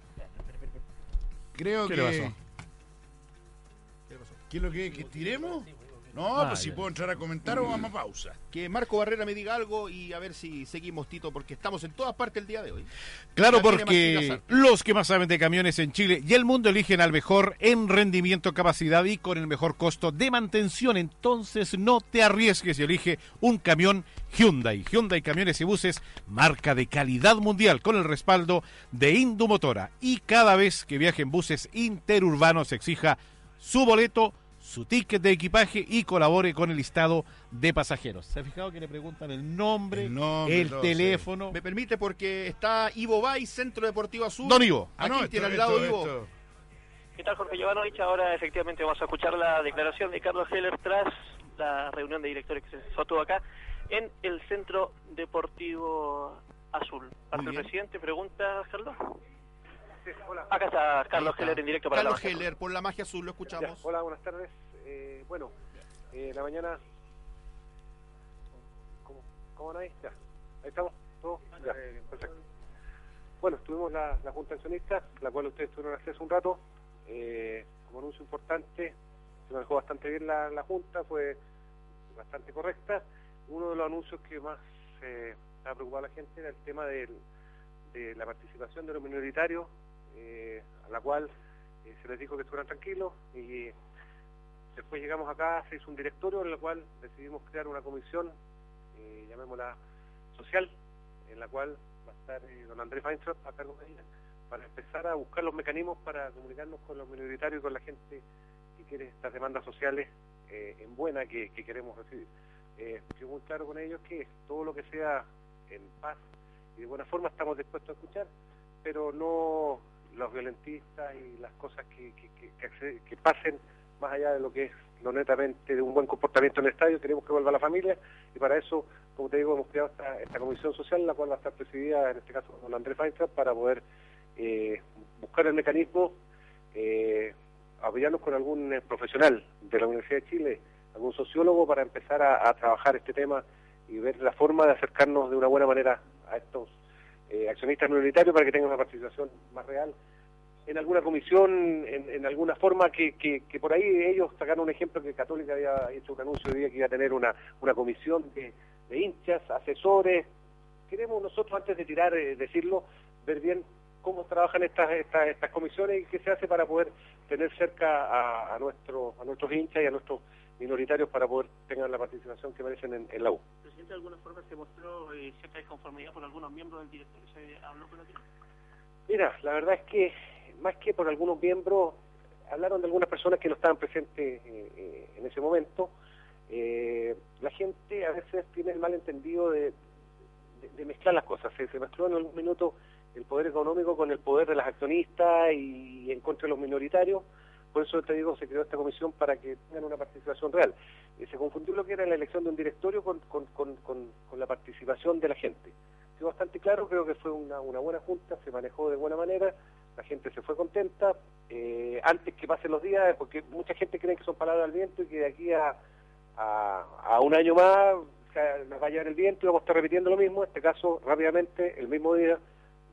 Creo ¿Qué que... le pasó? ¿Qué le pasó? ¿Qué es lo que, que estiremos? No, Ah, pues si puedo entrar a comentar o vamos a pausa. Que Marco Barrera me diga algo y a ver si seguimos, Tito, porque estamos en todas partes el día de hoy. Claro, porque los que más saben de camiones en Chile y el mundo eligen al mejor en rendimiento, capacidad y con el mejor costo de mantención. Entonces no te arriesgues y elige un camión Hyundai. Hyundai Camiones y Buses, marca de calidad mundial con el respaldo de Indumotora. Y cada vez que viaje en buses interurbanos exija su boleto, su ticket de equipaje y colabore con el listado de pasajeros. ¿Se ha fijado que le preguntan el nombre, El nombre, el todo, teléfono? Me permite porque está Ivo Bay, Centro Deportivo Azul. Don Ivo. ¿A quién Ah, esto- tiene al esto- lado Ivo? esto- ¿Qué tal, Jorge Jovanovich? Ahora efectivamente vamos a escuchar la declaración de Carlos Heller tras la reunión de directores que se sostuvo acá en el Centro Deportivo Azul. Parte el presidente, pregunta, Carlos. Acá está Carlos. Heller en directo para Carlos la Magia Azul. Heller, por la magia azul, lo Ya, escuchamos. hola, buenas tardes. Eh, bueno, eh, en la mañana... ¿Cómo, cómo no hay? Ya, ahí estamos. ¿Todo? Ya, perfecto. Bueno, tuvimos la, la Junta Accionista, la cual ustedes tuvieron acceso un rato. Eh, como anuncio importante, se manejó bastante bien la, la Junta, fue bastante correcta. Uno de los anuncios que más eh, ha preocupado a la gente era el tema del- de la participación de los minoritarios, eh, a la cual eh, se les dijo que estuvieran tranquilos y después llegamos acá, se hizo un directorio en el cual decidimos crear una comisión, eh, llamémosla social, en la cual va a estar don Andrés Feintraub a cargo de para empezar a buscar los mecanismos para comunicarnos con los minoritarios y con la gente que quiere estas demandas sociales en buena que, que queremos recibir. Fui muy claro con ellos que todo lo que sea en paz y de buena forma estamos dispuestos a escuchar, pero no, los violentistas y las cosas que, que, pasen más allá de lo que es lo netamente de un buen comportamiento en el estadio, queremos que vuelva la familia y para eso, como te digo, hemos creado esta, comisión social, la cual va a estar presidida en este caso por Andrés Feinstein, para poder eh, buscar el mecanismo, eh, apoyarnos con algún eh, profesional de la Universidad de Chile, algún sociólogo para empezar a, trabajar este tema y ver la forma de acercarnos de una buena manera a estos eh, accionistas minoritarios para que tengan una participación más real en alguna comisión, en, alguna forma, que, por ahí ellos sacaron un ejemplo que Católica había hecho un anuncio de día que iba a tener una, una comisión de, hinchas, asesores. Queremos nosotros, antes de tirar, eh, decirlo, ver bien cómo trabajan estas, estas, estas comisiones y qué se hace para poder tener cerca a, a, a nuestros hinchas y a nuestros minoritarios para poder tener la participación que merecen en, la U. Presidente, de alguna forma se mostró eh, cierta desconformidad por algunos miembros del directorio. ¿Se habló con Mira, la verdad es que más que por algunos miembros, hablaron de algunas personas que no estaban presentes eh, eh, en ese momento. la gente a veces tiene el malentendido de, de, mezclar las cosas. Se, se mezcló en algún minuto el poder económico con el poder de las accionistas y en contra de los minoritarios. Por eso te digo, se creó esta comisión para que tengan una participación real. Eh, se confundió lo que era la elección de un directorio con, la participación de la gente. Fue bastante claro, creo que fue una, buena junta, se manejó de buena manera, la gente se fue contenta. Eh, antes que pasen los días, porque mucha gente cree que son palabras al viento y que de aquí a, un año más nos va a llevar el viento y vamos a estar repitiendo lo mismo. En este caso, rápidamente, el mismo día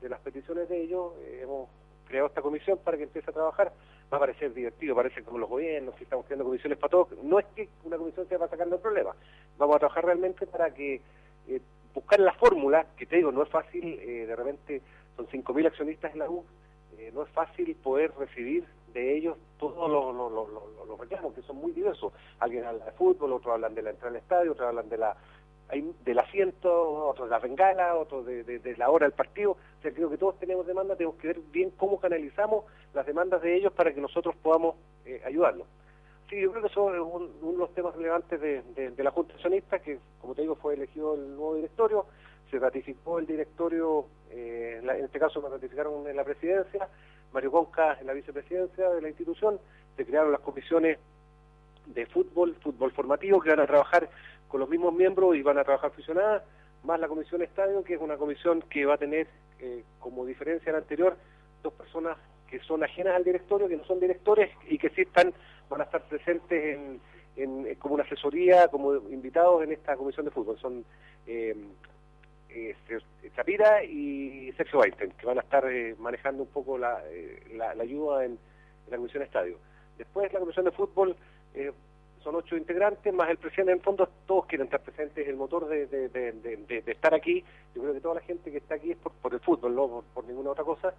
de las peticiones de ellos, eh, hemos creado esta comisión para que empiece a trabajar va a parecer divertido, parece como los gobiernos, que estamos creando comisiones para todos. No es que una comisión sea para sacarnos el problema, vamos a trabajar realmente para que eh, buscar la fórmula, que te digo, no es fácil, eh, de repente son 5.000 accionistas en la U, eh, no es fácil poder recibir de ellos todos los, reclamos, que son muy diversos. Alguien habla de fútbol, otros hablan de la entrada al estadio, otros hablan de la hay del asiento, otros de la bengala, otros de, la hora del partido. O sea, creo que todos tenemos demandas, tenemos que ver bien cómo canalizamos las demandas de ellos para que nosotros podamos eh, ayudarlos. Sí, yo creo que eso es uno de los temas relevantes de, la Junta Accionista, que como te digo fue elegido el nuevo directorio, se ratificó el directorio, eh, en este caso me ratificaron en la presidencia, Mario Conca en la vicepresidencia de la institución, se crearon las comisiones de fútbol, fútbol formativo, que van a trabajar con los mismos miembros y van a trabajar fusionadas, más la comisión estadio, que es una comisión que va a tener eh, como diferencia la anterior dos personas que son ajenas al directorio, que no son directores y que sí están, van a estar presentes en, como una asesoría, como invitados en esta comisión de fútbol. Son eh, eh, y Sergio Weinstein, que van a estar eh, manejando un poco la, la, ayuda en, la comisión estadio. Después la comisión de fútbol son ocho integrantes, más el presidente, en fondo todos quieren estar presentes, el motor de, estar aquí, yo creo que toda la gente que está aquí es por, el fútbol, no por, ninguna otra cosa,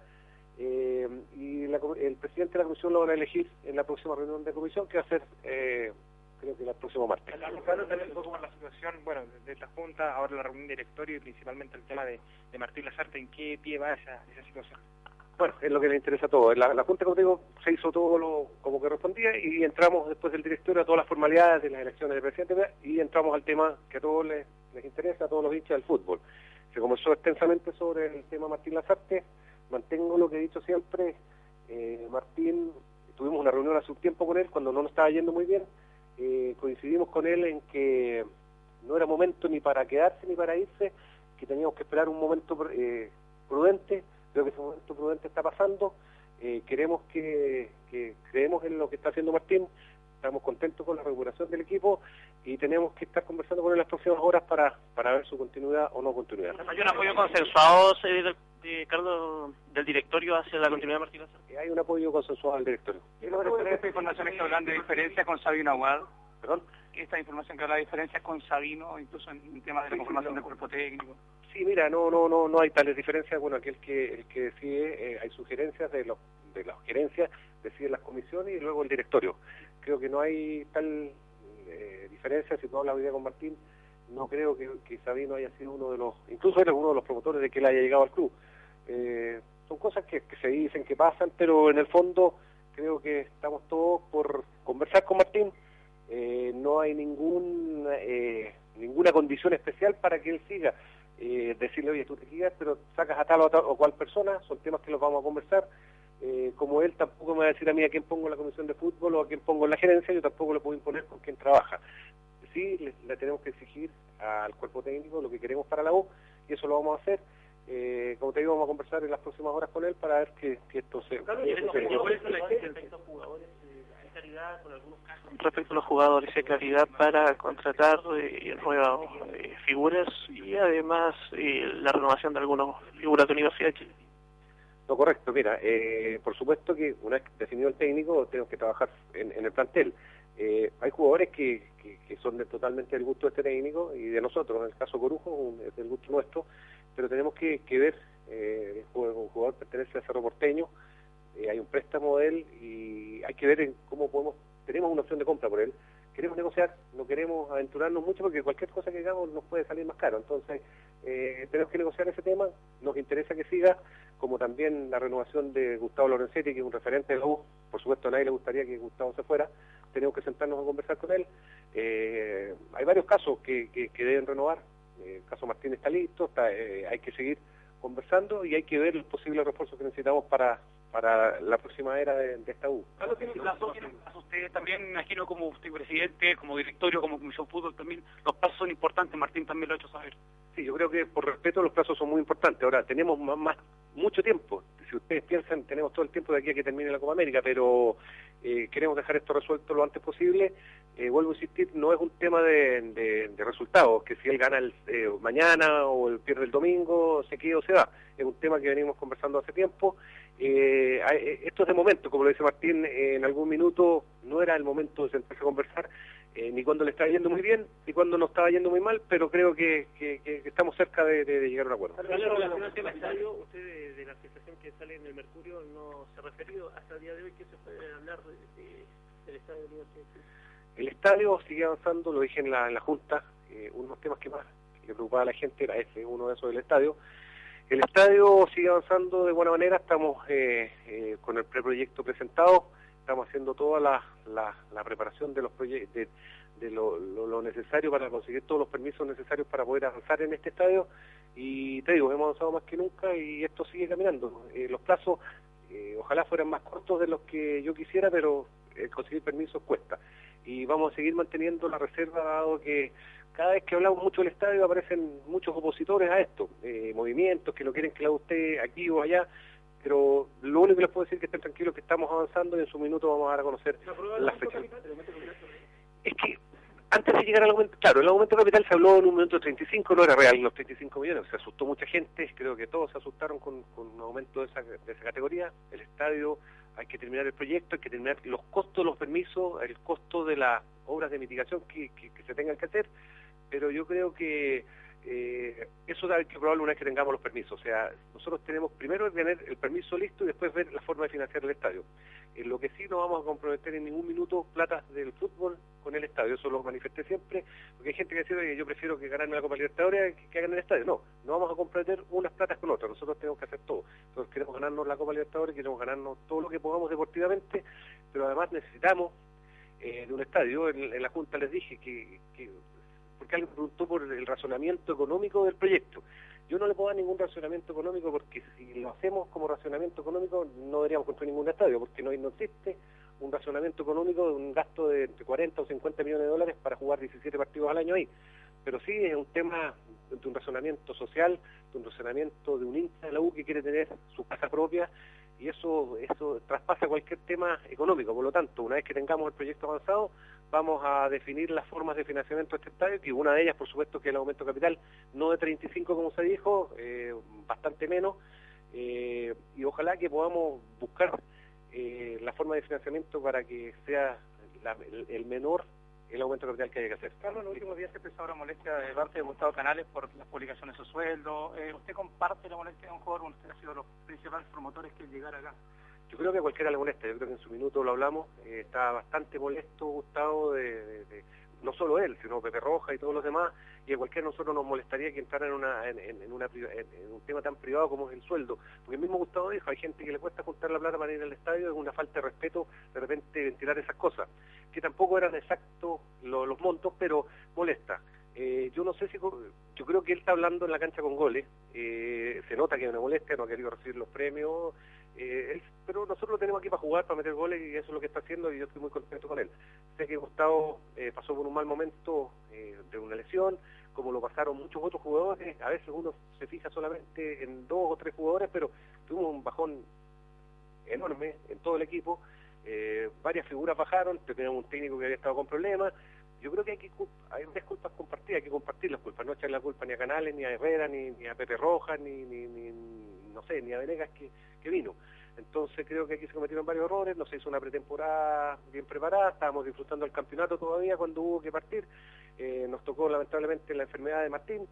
eh, y el presidente de la comisión lo van a elegir en la próxima reunión de comisión, que va a ser, eh, creo que el próximo martes. también un poco la situación, bueno, de esta Junta, ahora la reunión de directorio y principalmente el tema de, Martín Lazarte, ¿en qué pie va esa, esa situación? Bueno, es lo que le interesa a todos. La, Junta, como digo, se hizo todo lo como correspondía y entramos después del directorio a todas las formalidades de las elecciones de presidente y entramos al tema que a todos les, interesa, a todos los hinchas del fútbol. Se comenzó extensamente sobre el tema Martín Lazarte. Mantengo lo que he dicho siempre. Eh, Martín, tuvimos una reunión hace un tiempo con él cuando no nos estaba yendo muy bien. Eh, coincidimos con él en que no era momento ni para quedarse ni para irse, que teníamos que esperar un momento eh, prudente Creo que ese momento prudente está pasando. Eh, queremos que, creemos en lo que está haciendo Martín. Estamos contentos con la recuperación del equipo y tenemos que estar conversando con él en las próximas horas para, para ver su continuidad o no continuidad. ¿Hay un apoyo consensuado, de, Carlos, del directorio hacia la continuidad de Martín Hay un apoyo consensuado del directorio. ¿Y esta información que hablan de diferencias con Sabino Aguad? ¿Perdón? Esta información que habla de diferencias con Sabino, incluso en temas de la conformación del cuerpo técnico. Sí, mira, no, no, no, no hay tales diferencias. Bueno, aquí el que, el que decide, eh, hay sugerencias de, los, de las gerencias, deciden las comisiones y luego el directorio. Creo que no hay tal eh, diferencia. Si tú hablas hoy día con Martín, no creo que, que, Sabino haya sido uno de los, incluso era uno de los promotores de que él haya llegado al club. Eh, son cosas que, que se dicen, que pasan, pero en el fondo creo que estamos todos por conversar con Martín. No hay ningún, ninguna condición especial para que él siga eh, decirle, oye, tú te quedas, pero sacas a tal o, tal o cual persona, son temas que los vamos a conversar. eh, como él tampoco me va a decir a mí a quién pongo en la comisión de fútbol o a quién pongo en la gerencia, yo tampoco le puedo imponer con quién trabaja. Sí, le, tenemos que exigir al cuerpo técnico lo que queremos para la U y eso lo vamos a hacer. Eh, como te digo, vamos a conversar en las próximas horas con él para ver que, esto se... Respecto a los jugadores, hay claridad para contratar eh, nuevas eh, figuras y además eh, la renovación de algunas figuras de Universidad de Chile. No, correcto. Mira, eh, por supuesto que una vez definido el técnico, tenemos que trabajar en, el plantel. Eh, hay jugadores que, que, son totalmente del gusto de este técnico y de nosotros, en el caso Corujo, es del gusto nuestro, pero tenemos que, ver, eh, un jugador pertenece a Cerro Porteño, eh, hay un préstamo de él y hay que ver en cómo podemos, tenemos una opción de compra por él, queremos negociar, no queremos aventurarnos mucho porque cualquier cosa que hagamos nos puede salir más caro, entonces tenemos que negociar ese tema, nos interesa que siga, como también la renovación de Gustavo Lorenzetti, que es un referente de la U. Por supuesto, a nadie le gustaría que Gustavo se fuera. Tenemos que sentarnos a conversar con él. Eh, hay varios casos que, que, deben renovar. Eh, el caso Martín está listo, eh, hay que seguir conversando y hay que ver los posibles refuerzos que necesitamos para para la próxima era de, esta U. Carlos, tiene plazos, usted también, imagino, como usted presidente, como directorio, como comisión fútbol también, los plazos son importantes, Martín también lo ha hecho saber. Sí, yo creo que por respeto los plazos son muy importantes. Ahora, tenemos más, mucho tiempo. Si ustedes piensan, tenemos todo el tiempo de aquí a que termine la Copa América, pero eh, queremos dejar esto resuelto lo antes posible. Eh, vuelvo a insistir, no es un tema de, resultados, que si él gana el, eh, mañana o el pierde el domingo, se queda o se va. Es un tema que venimos conversando hace tiempo eh, eh, esto es de momento, como lo dice Martín, eh, en algún minuto no era el momento de sentarse a conversar, eh, ni cuando le estaba yendo muy bien, ni cuando no estaba yendo muy mal, pero creo que, estamos cerca de, llegar a un acuerdo. ¿En relación al tema estadio, usted de, la situación que sale en el Mercurio no se ha referido hasta el día de hoy, ¿qué se puede hablar del estadio de Universidad El estadio sigue avanzando, lo dije en la, en la Junta, uno de los temas que más le preocupaba a la gente era ese, uno de esos del estadio, el estadio sigue avanzando de buena manera, estamos eh, eh, con el preproyecto presentado, estamos haciendo toda la, preparación de los proyectos, de, lo, necesario para conseguir todos los permisos necesarios para poder avanzar en este estadio y te digo, hemos avanzado más que nunca y esto sigue caminando. Eh, los plazos ojalá fueran más cortos de los que yo quisiera, pero conseguir permisos cuesta. Y vamos a seguir manteniendo la reserva dado que cada vez que hablamos mucho del estadio aparecen muchos opositores a esto, eh, movimientos que no quieren que la usted aquí o allá, pero lo único que les puedo decir es que estén tranquilos que estamos avanzando y en su minuto vamos a dar a conocer las fechas. Es que antes de llegar al aumento, claro, el aumento capital se habló en un momento de 35, no era real los 35 millones, se asustó mucha gente, creo que todos se asustaron con, un aumento de esa, de esa categoría, el estadio, hay que terminar el proyecto, hay que terminar los costos, los permisos, el costo de las obras de mitigación que, que se tengan que hacer, pero yo creo que eh, eso hay que probarlo una vez que tengamos los permisos. O sea, nosotros tenemos primero tener el permiso listo y después ver la forma de financiar el estadio. En lo que sí no vamos a comprometer en ningún minuto plata del fútbol con el estadio, eso lo manifesté siempre, porque hay gente que dice, que yo prefiero que ganarme la Copa Libertadores que, hagan el estadio. No, no vamos a comprometer unas platas con otras, nosotros tenemos que hacer todo. Nosotros queremos ganarnos la Copa Libertadores, queremos ganarnos todo lo que podamos deportivamente, pero además necesitamos eh, de un estadio. En, la Junta les dije que porque alguien preguntó por el razonamiento económico del proyecto. Yo no le puedo dar ningún razonamiento económico porque si lo hacemos como razonamiento económico no deberíamos construir ningún estadio porque no, existe un razonamiento económico de un gasto de entre 40 o 50 millones de dólares para jugar 17 partidos al año ahí. Pero sí es un tema de un razonamiento social, de un razonamiento de un hincha de la U que quiere tener su casa propia y eso, eso traspasa cualquier tema económico. Por lo tanto, una vez que tengamos el proyecto avanzado, vamos a definir las formas de financiamiento de este estadio, y una de ellas, por supuesto, que es el aumento capital, no de 35 como se dijo, eh, bastante menos, eh, y ojalá que podamos buscar eh, la forma de financiamiento para que sea el, menor el aumento capital que haya que hacer. Carlos, en los últimos días se expresado la molestia de parte de Gustavo Canales por las publicaciones de su sueldo. ¿Usted comparte la molestia de un jugador? Usted ha sido los principales promotores que llegar acá. Yo creo que a cualquiera le molesta, yo creo que en su minuto lo hablamos, eh, está bastante molesto Gustavo de, no solo él, sino Pepe Roja y todos los demás, y a cualquiera de nosotros nos molestaría que entrara en, una, en, una, en, un tema tan privado como es el sueldo, porque el mismo Gustavo dijo, hay gente que le cuesta juntar la plata para ir al estadio, es una falta de respeto de repente ventilar esas cosas, que tampoco eran exactos los montos, pero molesta. Eh, yo no sé si, yo creo que él está hablando en la cancha con goles, eh, se nota que hay una molestia, no ha querido recibir los premios, eh, pero nosotros lo tenemos aquí para jugar, para meter goles y eso es lo que está haciendo y yo estoy muy contento con él. Sé que Gustavo eh, pasó por un mal momento eh, de una lesión, como lo pasaron muchos otros jugadores. A veces uno se fija solamente en dos o tres jugadores, pero tuvimos un bajón enorme en todo el equipo. Eh, varias figuras bajaron, teníamos un técnico que había estado con problemas. Yo creo que hay que hay varias culpas compartidas, hay que compartir las culpas, no echar la culpa ni a Canales, ni a Herrera, ni, a Pepe Rojas, ni, ni, ni, no sé, ni a Venegas que, vino. Entonces creo que aquí se cometieron varios errores, no se hizo una pretemporada bien preparada, estábamos disfrutando del campeonato todavía cuando hubo que partir, eh, nos tocó lamentablemente la enfermedad de Martín,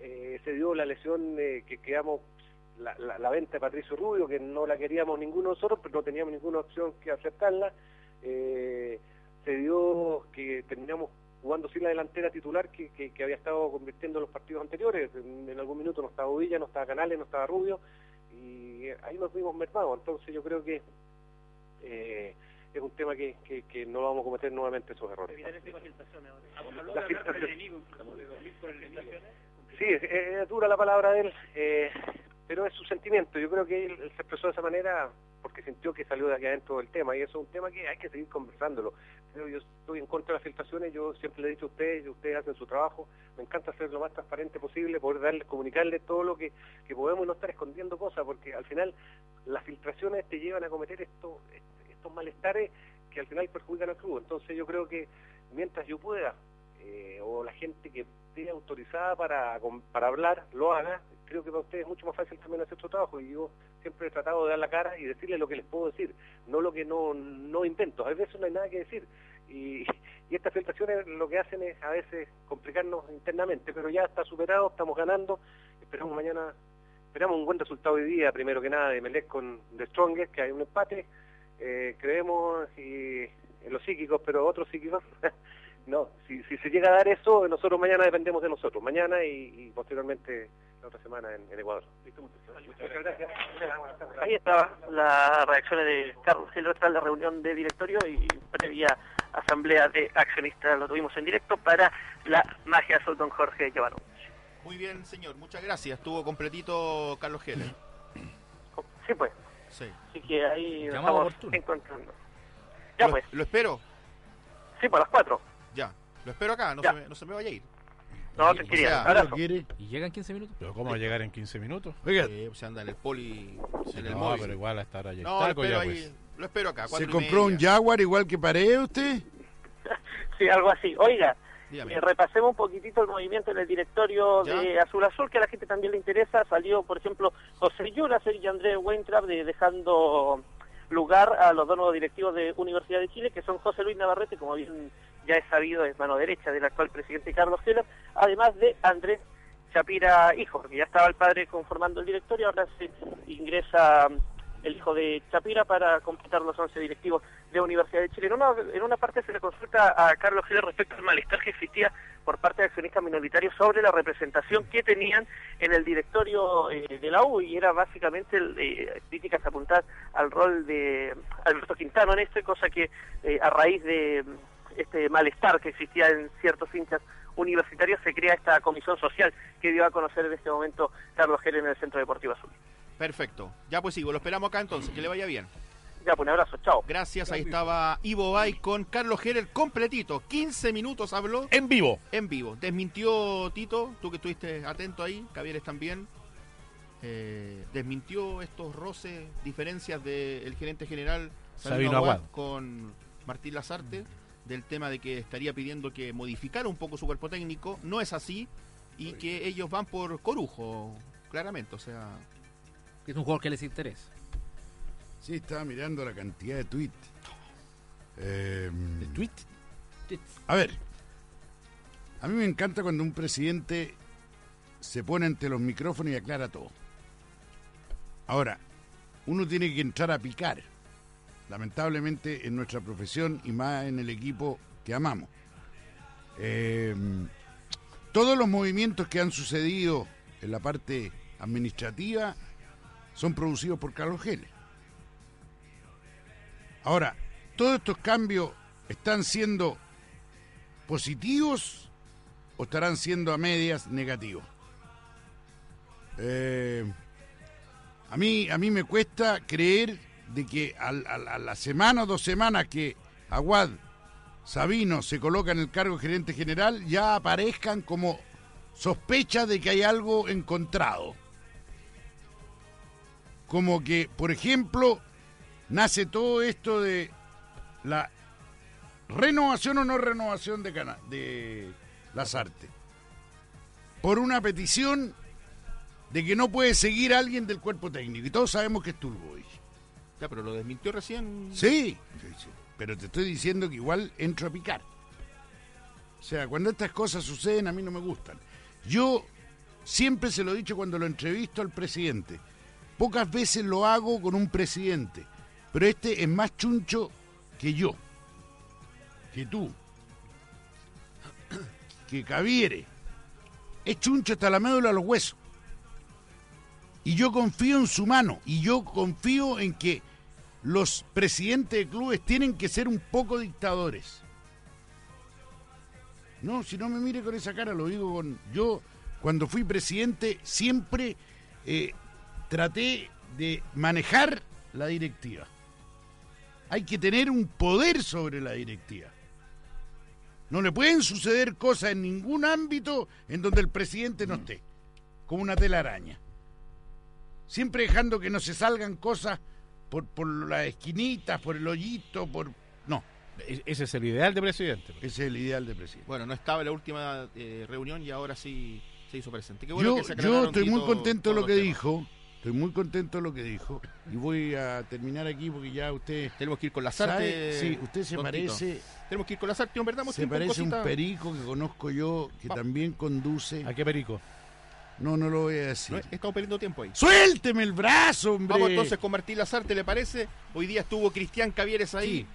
eh, se dio la lesión eh, que quedamos, la, venta de Patricio Rubio, que no la queríamos ninguno de nosotros, pero no teníamos ninguna opción que aceptarla, se dio que terminamos jugando sin la delantera titular que, que, que, había estado convirtiendo en los partidos anteriores, en, en algún minuto no estaba Villa, no estaba Canales, no estaba Rubio, y ahí nos vimos mermados. Entonces yo creo que eh, es un tema que, que, que, no vamos a cometer nuevamente esos errores. Sí, es, es, dura la palabra de él, eh, pero es su sentimiento. Yo creo que él, él, se expresó de esa manera porque sintió que salió de aquí adentro del tema y eso es un tema que hay que seguir conversándolo. Yo estoy en contra de las filtraciones, yo siempre le he dicho a ustedes, y ustedes hacen su trabajo, me encanta ser lo más transparente posible, poder darles, comunicarles todo lo que, que podemos y no estar escondiendo cosas, porque al final las filtraciones te llevan a cometer esto, estos malestares que al final perjudican al club. Entonces yo creo que mientras yo pueda, eh, o la gente que esté autorizada para, para hablar, lo haga, creo que para ustedes es mucho más fácil también hacer su trabajo y yo siempre he tratado de dar la cara y decirles lo que les puedo decir, no lo que no, no invento. A veces no hay nada que decir y, y estas filtraciones lo que hacen es a veces complicarnos internamente, pero ya está superado, estamos ganando, esperamos mañana, esperamos un buen resultado hoy día, primero que nada de Melec con The Strongest, que hay un empate, eh, creemos y, en los psíquicos, pero otros psíquicos *laughs* no, si, si se llega a dar eso, nosotros mañana dependemos de nosotros, mañana y, y posteriormente la otra semana en, en Ecuador. Muchas gracias. Ahí estaba las reacciones de Carlos Gil tras la reunión de directorio y previa asamblea de accionistas lo tuvimos en directo para la magia azul don Jorge Llevano. Muy bien, señor, muchas gracias. Estuvo completito Carlos Heller. Sí, pues. Sí. Así que ahí Llamado estamos oportuno. encontrando. Ya lo, pues, ¿Lo espero? sí, por las cuatro. Ya. Lo espero acá, no, Ya. se me, no se me vaya a ir. No, Y- tranquilidad. o sea. ¿Y llegan 15 minutos? Pero ¿cómo va a llegar en 15 minutos? Oiga, Eh, se anda en el poli, en el no, móvil. pero igual a estar allá. No, lo espero, ahí, lo espero acá. ¿se compró un. Jaguar igual que Paredes usted? *laughs* Sí, algo así. Oiga, eh, repasemos un poquitito el movimiento en el directorio Ya. de Azul Azul, que a la gente también le interesa. Salió, por ejemplo, José Yulas y Andrés Weintraub de- dejando lugar a los dos nuevos directivos de Universidad de Chile, que son José Luis Navarrete, como bien ya es sabido, es mano derecha del actual presidente Carlos Heller, además de Andrés Chapira Hijo, porque ya estaba el padre conformando el directorio, ahora se ingresa el hijo de Chapira para completar los 11 directivos de Universidad de Chile. En una, parte se le consulta a Carlos Heller respecto al malestar que existía por parte de accionistas minoritarios sobre la representación que tenían en el directorio eh, de la U y era básicamente eh, críticas apuntadas al rol de Alberto Quintano en esto, cosa que eh, a raíz de mm, este malestar que existía en ciertos hinchas universitarios se crea esta comisión social que dio a conocer en este momento Carlos Heller en el Centro Deportivo Azul. Perfecto. Ya pues sigo, lo esperamos acá entonces, que le vaya bien. Ya, pues un abrazo, chao. Gracias, ahí estaba Ivo Bay con Carlos Heller completito. 15 minutos habló En vivo. en vivo. Desmintió Tito, tú que estuviste atento ahí, Javieres también. eh, desmintió estos roces, diferencias del gerente general Sabino Aguad Aguad. con Martín Lazarte, del tema de que estaría pidiendo que modificara un poco su cuerpo técnico. No es así y que ellos van por corujo, claramente. O sea, Es un jugador que les interesa. Sí, estaba mirando la cantidad de tweets. Eh, ¿De tweet? A ver, a mí me encanta cuando un presidente se pone ante los micrófonos y aclara todo. Ahora, uno tiene que entrar a picar, lamentablemente en nuestra profesión y más en el equipo que amamos. Eh, todos los movimientos que han sucedido en la parte administrativa son producidos por Carlos Geles. Ahora, todos estos cambios están siendo positivos o estarán siendo a medias negativos. Eh, a mí, a mí me cuesta creer de que al- a la semana o dos semanas que Aguad Sabino se coloca en el cargo de gerente general, ya aparezcan como sospechas de que hay algo encontrado. Como que, por ejemplo, nace todo esto de la renovación o no renovación de, Cana de Lazarte. Por una petición de que no puede seguir a alguien del cuerpo técnico. Y todos sabemos que es Turboy. Ya, pero lo desmintió recién. Sí, pero te estoy diciendo que igual entro a picar. O sea, cuando estas cosas suceden a mí no me gustan. Yo siempre se lo he dicho cuando lo entrevisto al presidente. Pocas veces lo hago con un presidente, pero este es más chuncho que yo, que tú, *coughs* que Caviere. Es chuncho hasta la médula de los huesos. Y yo confío en su mano, y yo confío en que los presidentes de clubes tienen que ser un poco dictadores. No, si no me mire con esa cara, lo digo con... Yo, cuando fui presidente, siempre eh, traté de manejar la directiva. Hay que tener un poder sobre la directiva. No le pueden suceder cosas en ningún ámbito en donde el presidente no esté, como una telaraña. Siempre dejando que no se salgan cosas por, por las esquinitas, por el hoyito, por... No, E- Ese es el ideal de presidente. ese es el ideal de presidente. Bueno, no estaba en la última eh, reunión y ahora sí se hizo presente. Qué bueno yo, que se yo estoy muy contento de lo que temas. dijo, estoy muy contento de lo que dijo, y voy a terminar aquí porque ya usted... Tenemos que ir con la ¿sabe? Sarte. Sí, usted se parece... Tito. Tenemos que ir con la Sarte, ¿no verdad? Se parece un perico que conozco yo, que Va- también conduce... ¿A qué perico? No, no lo voy a decir. No, estamos perdiendo tiempo ahí. ¡Suélteme el brazo, hombre! Vamos entonces con Martín Lazarte, ¿le parece? Hoy día estuvo Cristian Cavieres ahí Sí.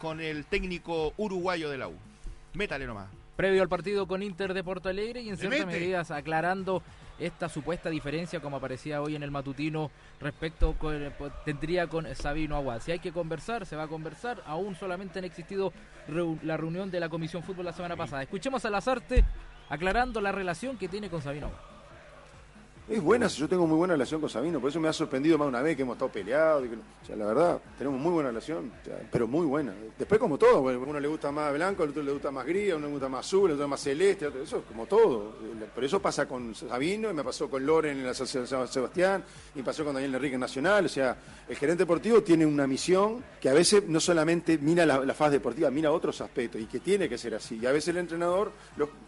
con el técnico uruguayo de la U. Métale nomás. Previo al partido con Inter de Porto Alegre y en mete. medidas aclarando esta supuesta diferencia como aparecía hoy en el matutino respecto con, tendría con Sabino Aguad. Si hay que conversar, se va a conversar. Aún solamente han existido reu- la reunión de la Comisión Fútbol la semana pasada. Escuchemos a Lazarte aclarando la relación que tiene con Sabino Aguad. Es buena, yo tengo muy buena relación con Sabino, por eso me ha sorprendido más una vez que hemos estado peleados. o sea, la verdad, tenemos muy buena relación, pero muy buena. Después, como todo, bueno, uno le gusta más blanco, al otro le gusta más gris, a uno le gusta más azul, al otro más celeste, eso es como todo. Pero eso pasa con Sabino, y me pasó con Loren en la Asociación San Sebastián, y pasó con Daniel Enrique en Nacional. O sea, el gerente deportivo tiene una misión que a veces no solamente mira la, la faz deportiva, mira otros aspectos, y que tiene que ser así. Y a veces el entrenador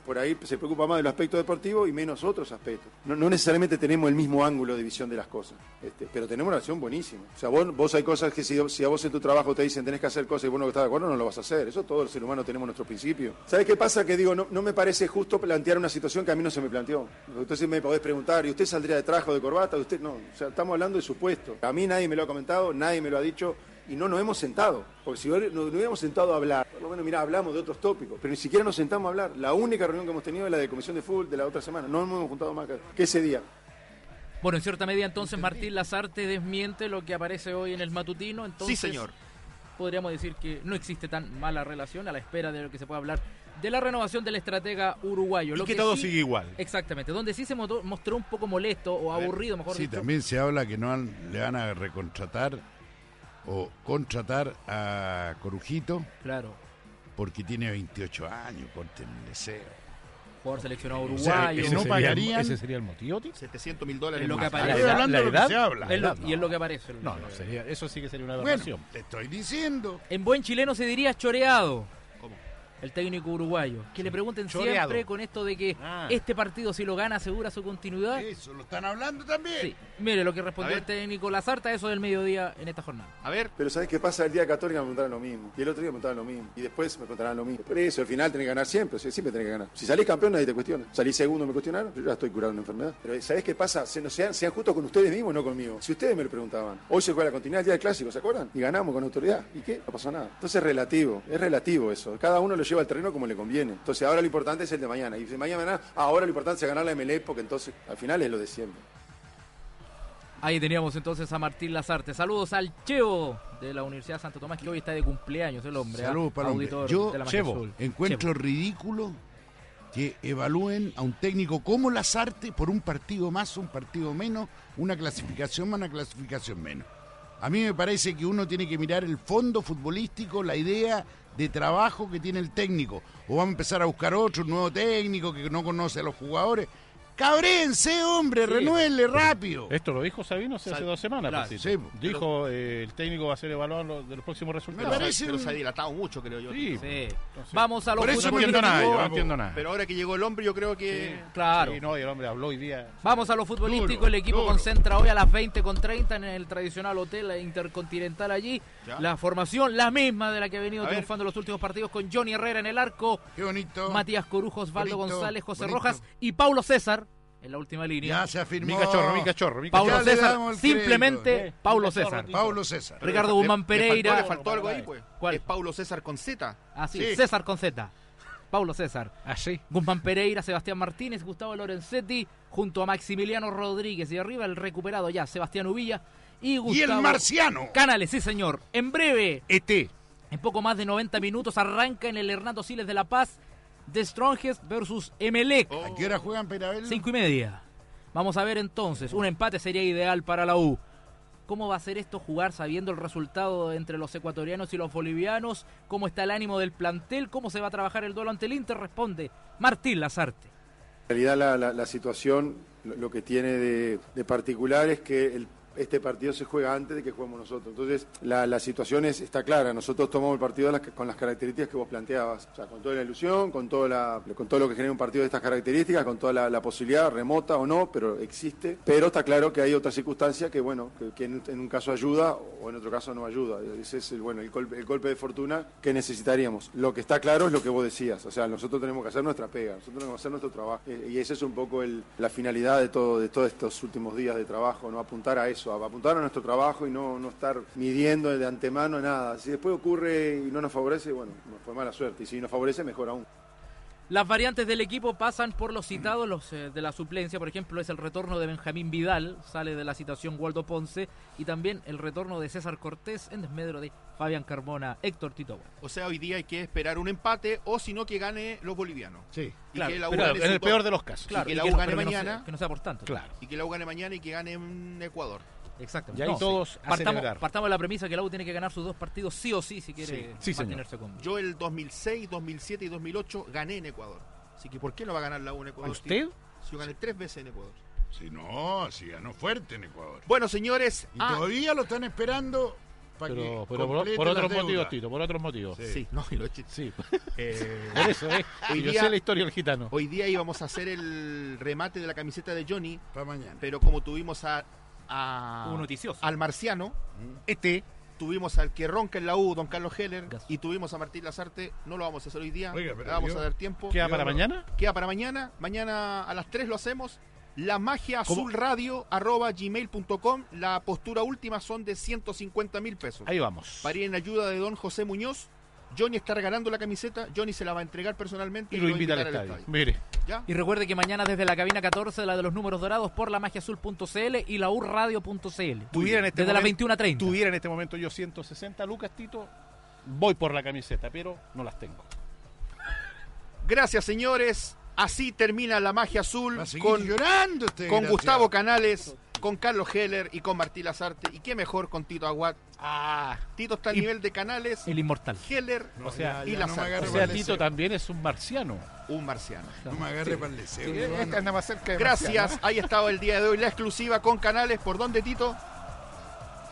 por ahí se preocupa más del aspecto deportivo y menos otros aspectos. No, no necesariamente tenemos el mismo ángulo de visión de las cosas, este, pero tenemos una relación buenísima. O sea, vos, hay cosas que si, a vos en tu trabajo te dicen tenés que hacer cosas y vos no estás de acuerdo, no lo vas a hacer. Eso todo el ser humano tenemos nuestro principio. ¿Sabes qué pasa? Que digo, no, no me parece justo plantear una situación que a mí no se me planteó. Entonces me podés preguntar, ¿y usted saldría de traje o de corbata? ¿Usted no? O sea, estamos hablando de supuesto. A mí nadie me lo ha comentado, nadie me lo ha dicho y no nos hemos sentado. Porque si nos nos hubiéramos sentado a hablar, por lo menos, mira, hablamos de otros tópicos, pero ni siquiera nos sentamos a hablar. La única reunión que hemos tenido es la de Comisión de Fútbol de la otra semana. No nos hemos juntado más que ese día. Bueno, en cierta medida entonces Martín Lazarte desmiente lo que aparece hoy en el matutino. Entonces, Sí, señor. Podríamos decir que no existe tan mala relación a la espera de lo que se pueda hablar de la renovación del estratega uruguayo. Y Lo que todo sí- sigue igual. Exactamente, donde sí se mostró, un poco molesto o aburrido, mejor Sí, dicho. también se habla que no han- le van a recontratar o contratar a Corujito Claro, porque tiene 28 años, corten el deseo. Jugador seleccionado uruguayo. ese no sería, pagarían- ¿Ese sería el motivo, Tito? 700 mil dólares Es lo que aparece. La- hablando la de lo que edad- se habla. Es lo- edad, y es lo que aparece. No, no, sería, eso sí que sería una Bueno, aberración. te estoy diciendo. En buen chileno se diría choreado. El técnico uruguayo. Que le pregunten Choreado. siempre con esto de que Ah. este partido si lo gana asegura su continuidad. Eso, lo están hablando también. Sí. Mire lo que respondió el técnico Lazarta, eso del mediodía en esta jornada. A ver, Pero ¿sabés qué pasa? El día Católica me preguntaron lo mismo. Y el otro día me preguntaron lo mismo. Y después me preguntarán lo mismo. Por eso, al final tenés que ganar siempre. o sea, siempre tenés que ganar. Si salís campeón, nadie te cuestiona. Salís segundo, me cuestionaron. Yo ya estoy curado de una enfermedad. Pero ¿sabés qué pasa? Se, no, sean, sean justos con ustedes mismos, no conmigo. Si ustedes me lo preguntaban. Hoy se juega la continuidad, el día del clásico, ¿se acuerdan? Y ganamos con autoridad. ¿Y qué? No pasó nada. Entonces es relativo. Es relativo eso. Cada uno lo lleva al terreno como le conviene. Entonces ahora lo importante es el de mañana. Y de mañana, ahora lo importante es ganar la MLE porque entonces al final es lo de siempre. Ahí teníamos entonces a Martín Lazarte. Saludos al Cheo de la Universidad de Santo Tomás, que hoy está de cumpleaños el hombre. Saludos ¿ah? para el. Auditor Yo, de la Magia Chevo, Azul. Encuentro ridículo que evalúen a un técnico como Lazarte por un partido más, un partido menos, una clasificación más, una clasificación menos. A mí me parece que uno tiene que mirar el fondo futbolístico, la idea de trabajo que tiene el técnico. O vamos a empezar a buscar otro, un nuevo técnico que no conoce a los jugadores. Cabrense, hombre, renuele rápido. Esto lo dijo Sabino hace, hace dos semanas. Claro, sí, dijo eh, el técnico va a ser evaluado lo- de los próximos resultados. pero se ha dilatado mucho, creo yo. Sí. Sí. Vamos a los Por eso no entiendo nada, yo no entiendo nada. Pero ahora que llegó el hombre, yo creo que. Claro. Sí, no, y el hombre habló hoy día. Vamos a lo futbolístico. Duro, el equipo duro. concentra hoy a las 20 con 30 en el tradicional hotel intercontinental allí. Ya. La formación, la misma de la que ha venido A triunfando los últimos partidos con Johnny Herrera en el arco. Qué bonito. Matías Corujo, Osvaldo Bonito, González, José bonito. Rojas y Paulo César en la última línea. Ya se afirmó. Mi cachorro, mi cachorro, mi Paulo le César, simplemente. Paulo César. Paulo César. Ricardo Le- Guzmán le Pereira. faltó, le faltó algo ahí, pues. ¿Cuál? Es Paulo César con Z. Ah, sí, Sí. César con Z. Paulo César. Así. Guzmán Pereira, Sebastián Martínez, Gustavo Lorenzetti, junto a Maximiliano Rodríguez. Y arriba el recuperado ya, Sebastián Uvilla y Y Gustavo el marciano. Canales, sí señor. En breve, ET. en poco más de 90 minutos, arranca en el Hernando Siles de La Paz de Strongest versus Emelec. ¿A qué hora juegan Perabel? Cinco y media. Vamos a ver entonces. Un empate sería ideal para la U. ¿Cómo va a ser esto jugar sabiendo el resultado entre los ecuatorianos y los bolivianos? ¿Cómo está el ánimo del plantel? ¿Cómo se va a trabajar el duelo ante el Inter? Responde Martín Lazarte. En realidad la, la- la situación lo, lo que tiene de, de particular es que el- este partido se juega antes de que juguemos nosotros. Entonces la, situación es, está clara. Nosotros tomamos el partido con las características que vos planteabas. O sea, con toda la ilusión, con, todo lo que genera un partido de estas características, con toda la, posibilidad, remota o no, pero existe. Pero está claro que hay otra circunstancia que, bueno, que, en, un caso ayuda o en otro caso no ayuda. Ese es el, bueno, el, golpe, de fortuna que necesitaríamos. Lo que está claro es lo que vos decías. O sea, nosotros tenemos que hacer nuestra pega, nosotros tenemos que hacer nuestro trabajo. Eh, Y esa es un poco la finalidad de de todos estos últimos días de trabajo, no apuntar a eso, a apuntar a nuestro trabajo y no, no estar midiendo de antemano nada. Si después ocurre y no nos favorece, bueno, nos fue mala suerte. Y si nos favorece, mejor aún. Las variantes del equipo pasan por los citados, los eh, de la suplencia, por ejemplo, es el retorno de Benjamín Vidal, sale de la citación Waldo Ponce, y también el retorno de César Cortés en desmedro de Fabián Carmona, Héctor Tito. O sea, hoy día hay que esperar un empate o si no que gane los bolivianos. Sí. Y Claro, que la U Pero gane en el peor de los casos. Claro, y que la que U gane no mañana. sea- que no sea por tanto. Claro. Y que la U gane mañana y que gane en Ecuador. Exactamente. Y ahí No, todos partamos, partamos de la premisa que la U tiene que ganar sus dos partidos sí o sí si quiere Sí, sí, señor. mantenerse con Yo el 2006, 2007 y 2008 gané en Ecuador. Así que ¿por qué no va a ganar la U en Ecuador? ¿Usted? Si yo gané tres veces en Ecuador. Si no, si ganó fuerte en Ecuador. Bueno, señores. Y ah, todavía lo están esperando para Pero, pero por, por otros motivos, Tito, por otros motivos. Sí. sí, no, y lo eché. Sí. *laughs* Eh, *laughs* Por eso, ¿eh? Hoy Yo día- sé la historia del gitano. Hoy día íbamos a hacer el remate de la camiseta de Johnny, Para mañana. pero como tuvimos a, a- Un noticioso. al marciano, Este. tuvimos al que ronca en la U, don Carlos Heller, Gas. y tuvimos a Martín Lazarte, no lo vamos a hacer hoy día, Oiga, pero vamos yo- a dar tiempo. ¿Queda para mañana? Queda para mañana, mañana a las 3 lo hacemos. La magia ¿Cómo? azul radio arroba gmail.com. La postura última son de 150 mil pesos. Ahí vamos. Para ir en ayuda de don José Muñoz. Johnny está regalando la camiseta. Johnny se la va a entregar personalmente Y lo va a invita al invitar estadio. Mire. ¿Ya? Y recuerde que mañana desde la cabina 14, la de los números dorados, por la magiazul.cl y la urradio.cl. Tuviera en este desde las momento- 21.30. Tuviera en este momento yo 160 lucas, Tito. Voy por la camiseta, pero no las tengo. Gracias, señores. Así termina la magia azul con, llorando este con. Gustavo Canales, con Carlos Heller y con Martín Lazarte. Y qué mejor con Tito Aguat. Ah, Tito está al Y- nivel de Canales, El inmortal. Heller No, o sea, ya, y no Lazarte. o sea, Tito también es un marciano. un marciano. No me agarre para el deseo. Sí, este anda más cerca de Gracias, ahí estaba el día de hoy la exclusiva con Canales. ¿Por dónde, Tito?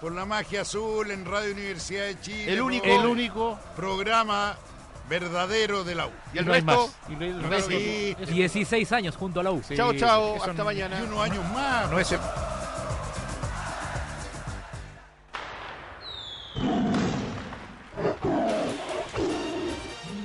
Por la magia azul en Radio Universidad de Chile. El único-. El único. programa verdadero de la U. Y el no resto. Y no hay- el No, resto- sí. eso- 16 años junto a la U. sí, chao, chao, hasta no- Y mañana. unos años más. No es el-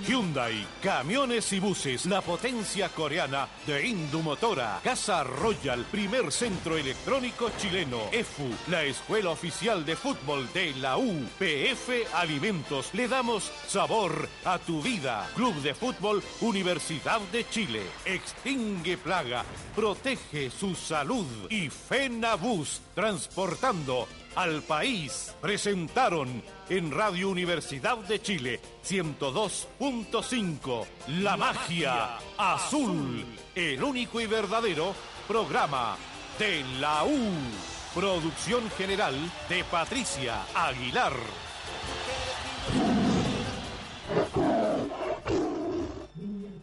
Hyundai, camiones y buses, la potencia coreana de Indumotora. Casa Royal, primer centro electrónico chileno. EFU, la escuela oficial de fútbol de la U. PF Alimentos, le damos sabor a tu vida. Club de Fútbol Universidad de Chile. Extingue plaga, protege su salud. Y FENABUS, transportando al país presentaron en Radio Universidad de Chile 102.5 La Magia Azul, el único y verdadero programa de la U. Producción general de Patricia Aguilar.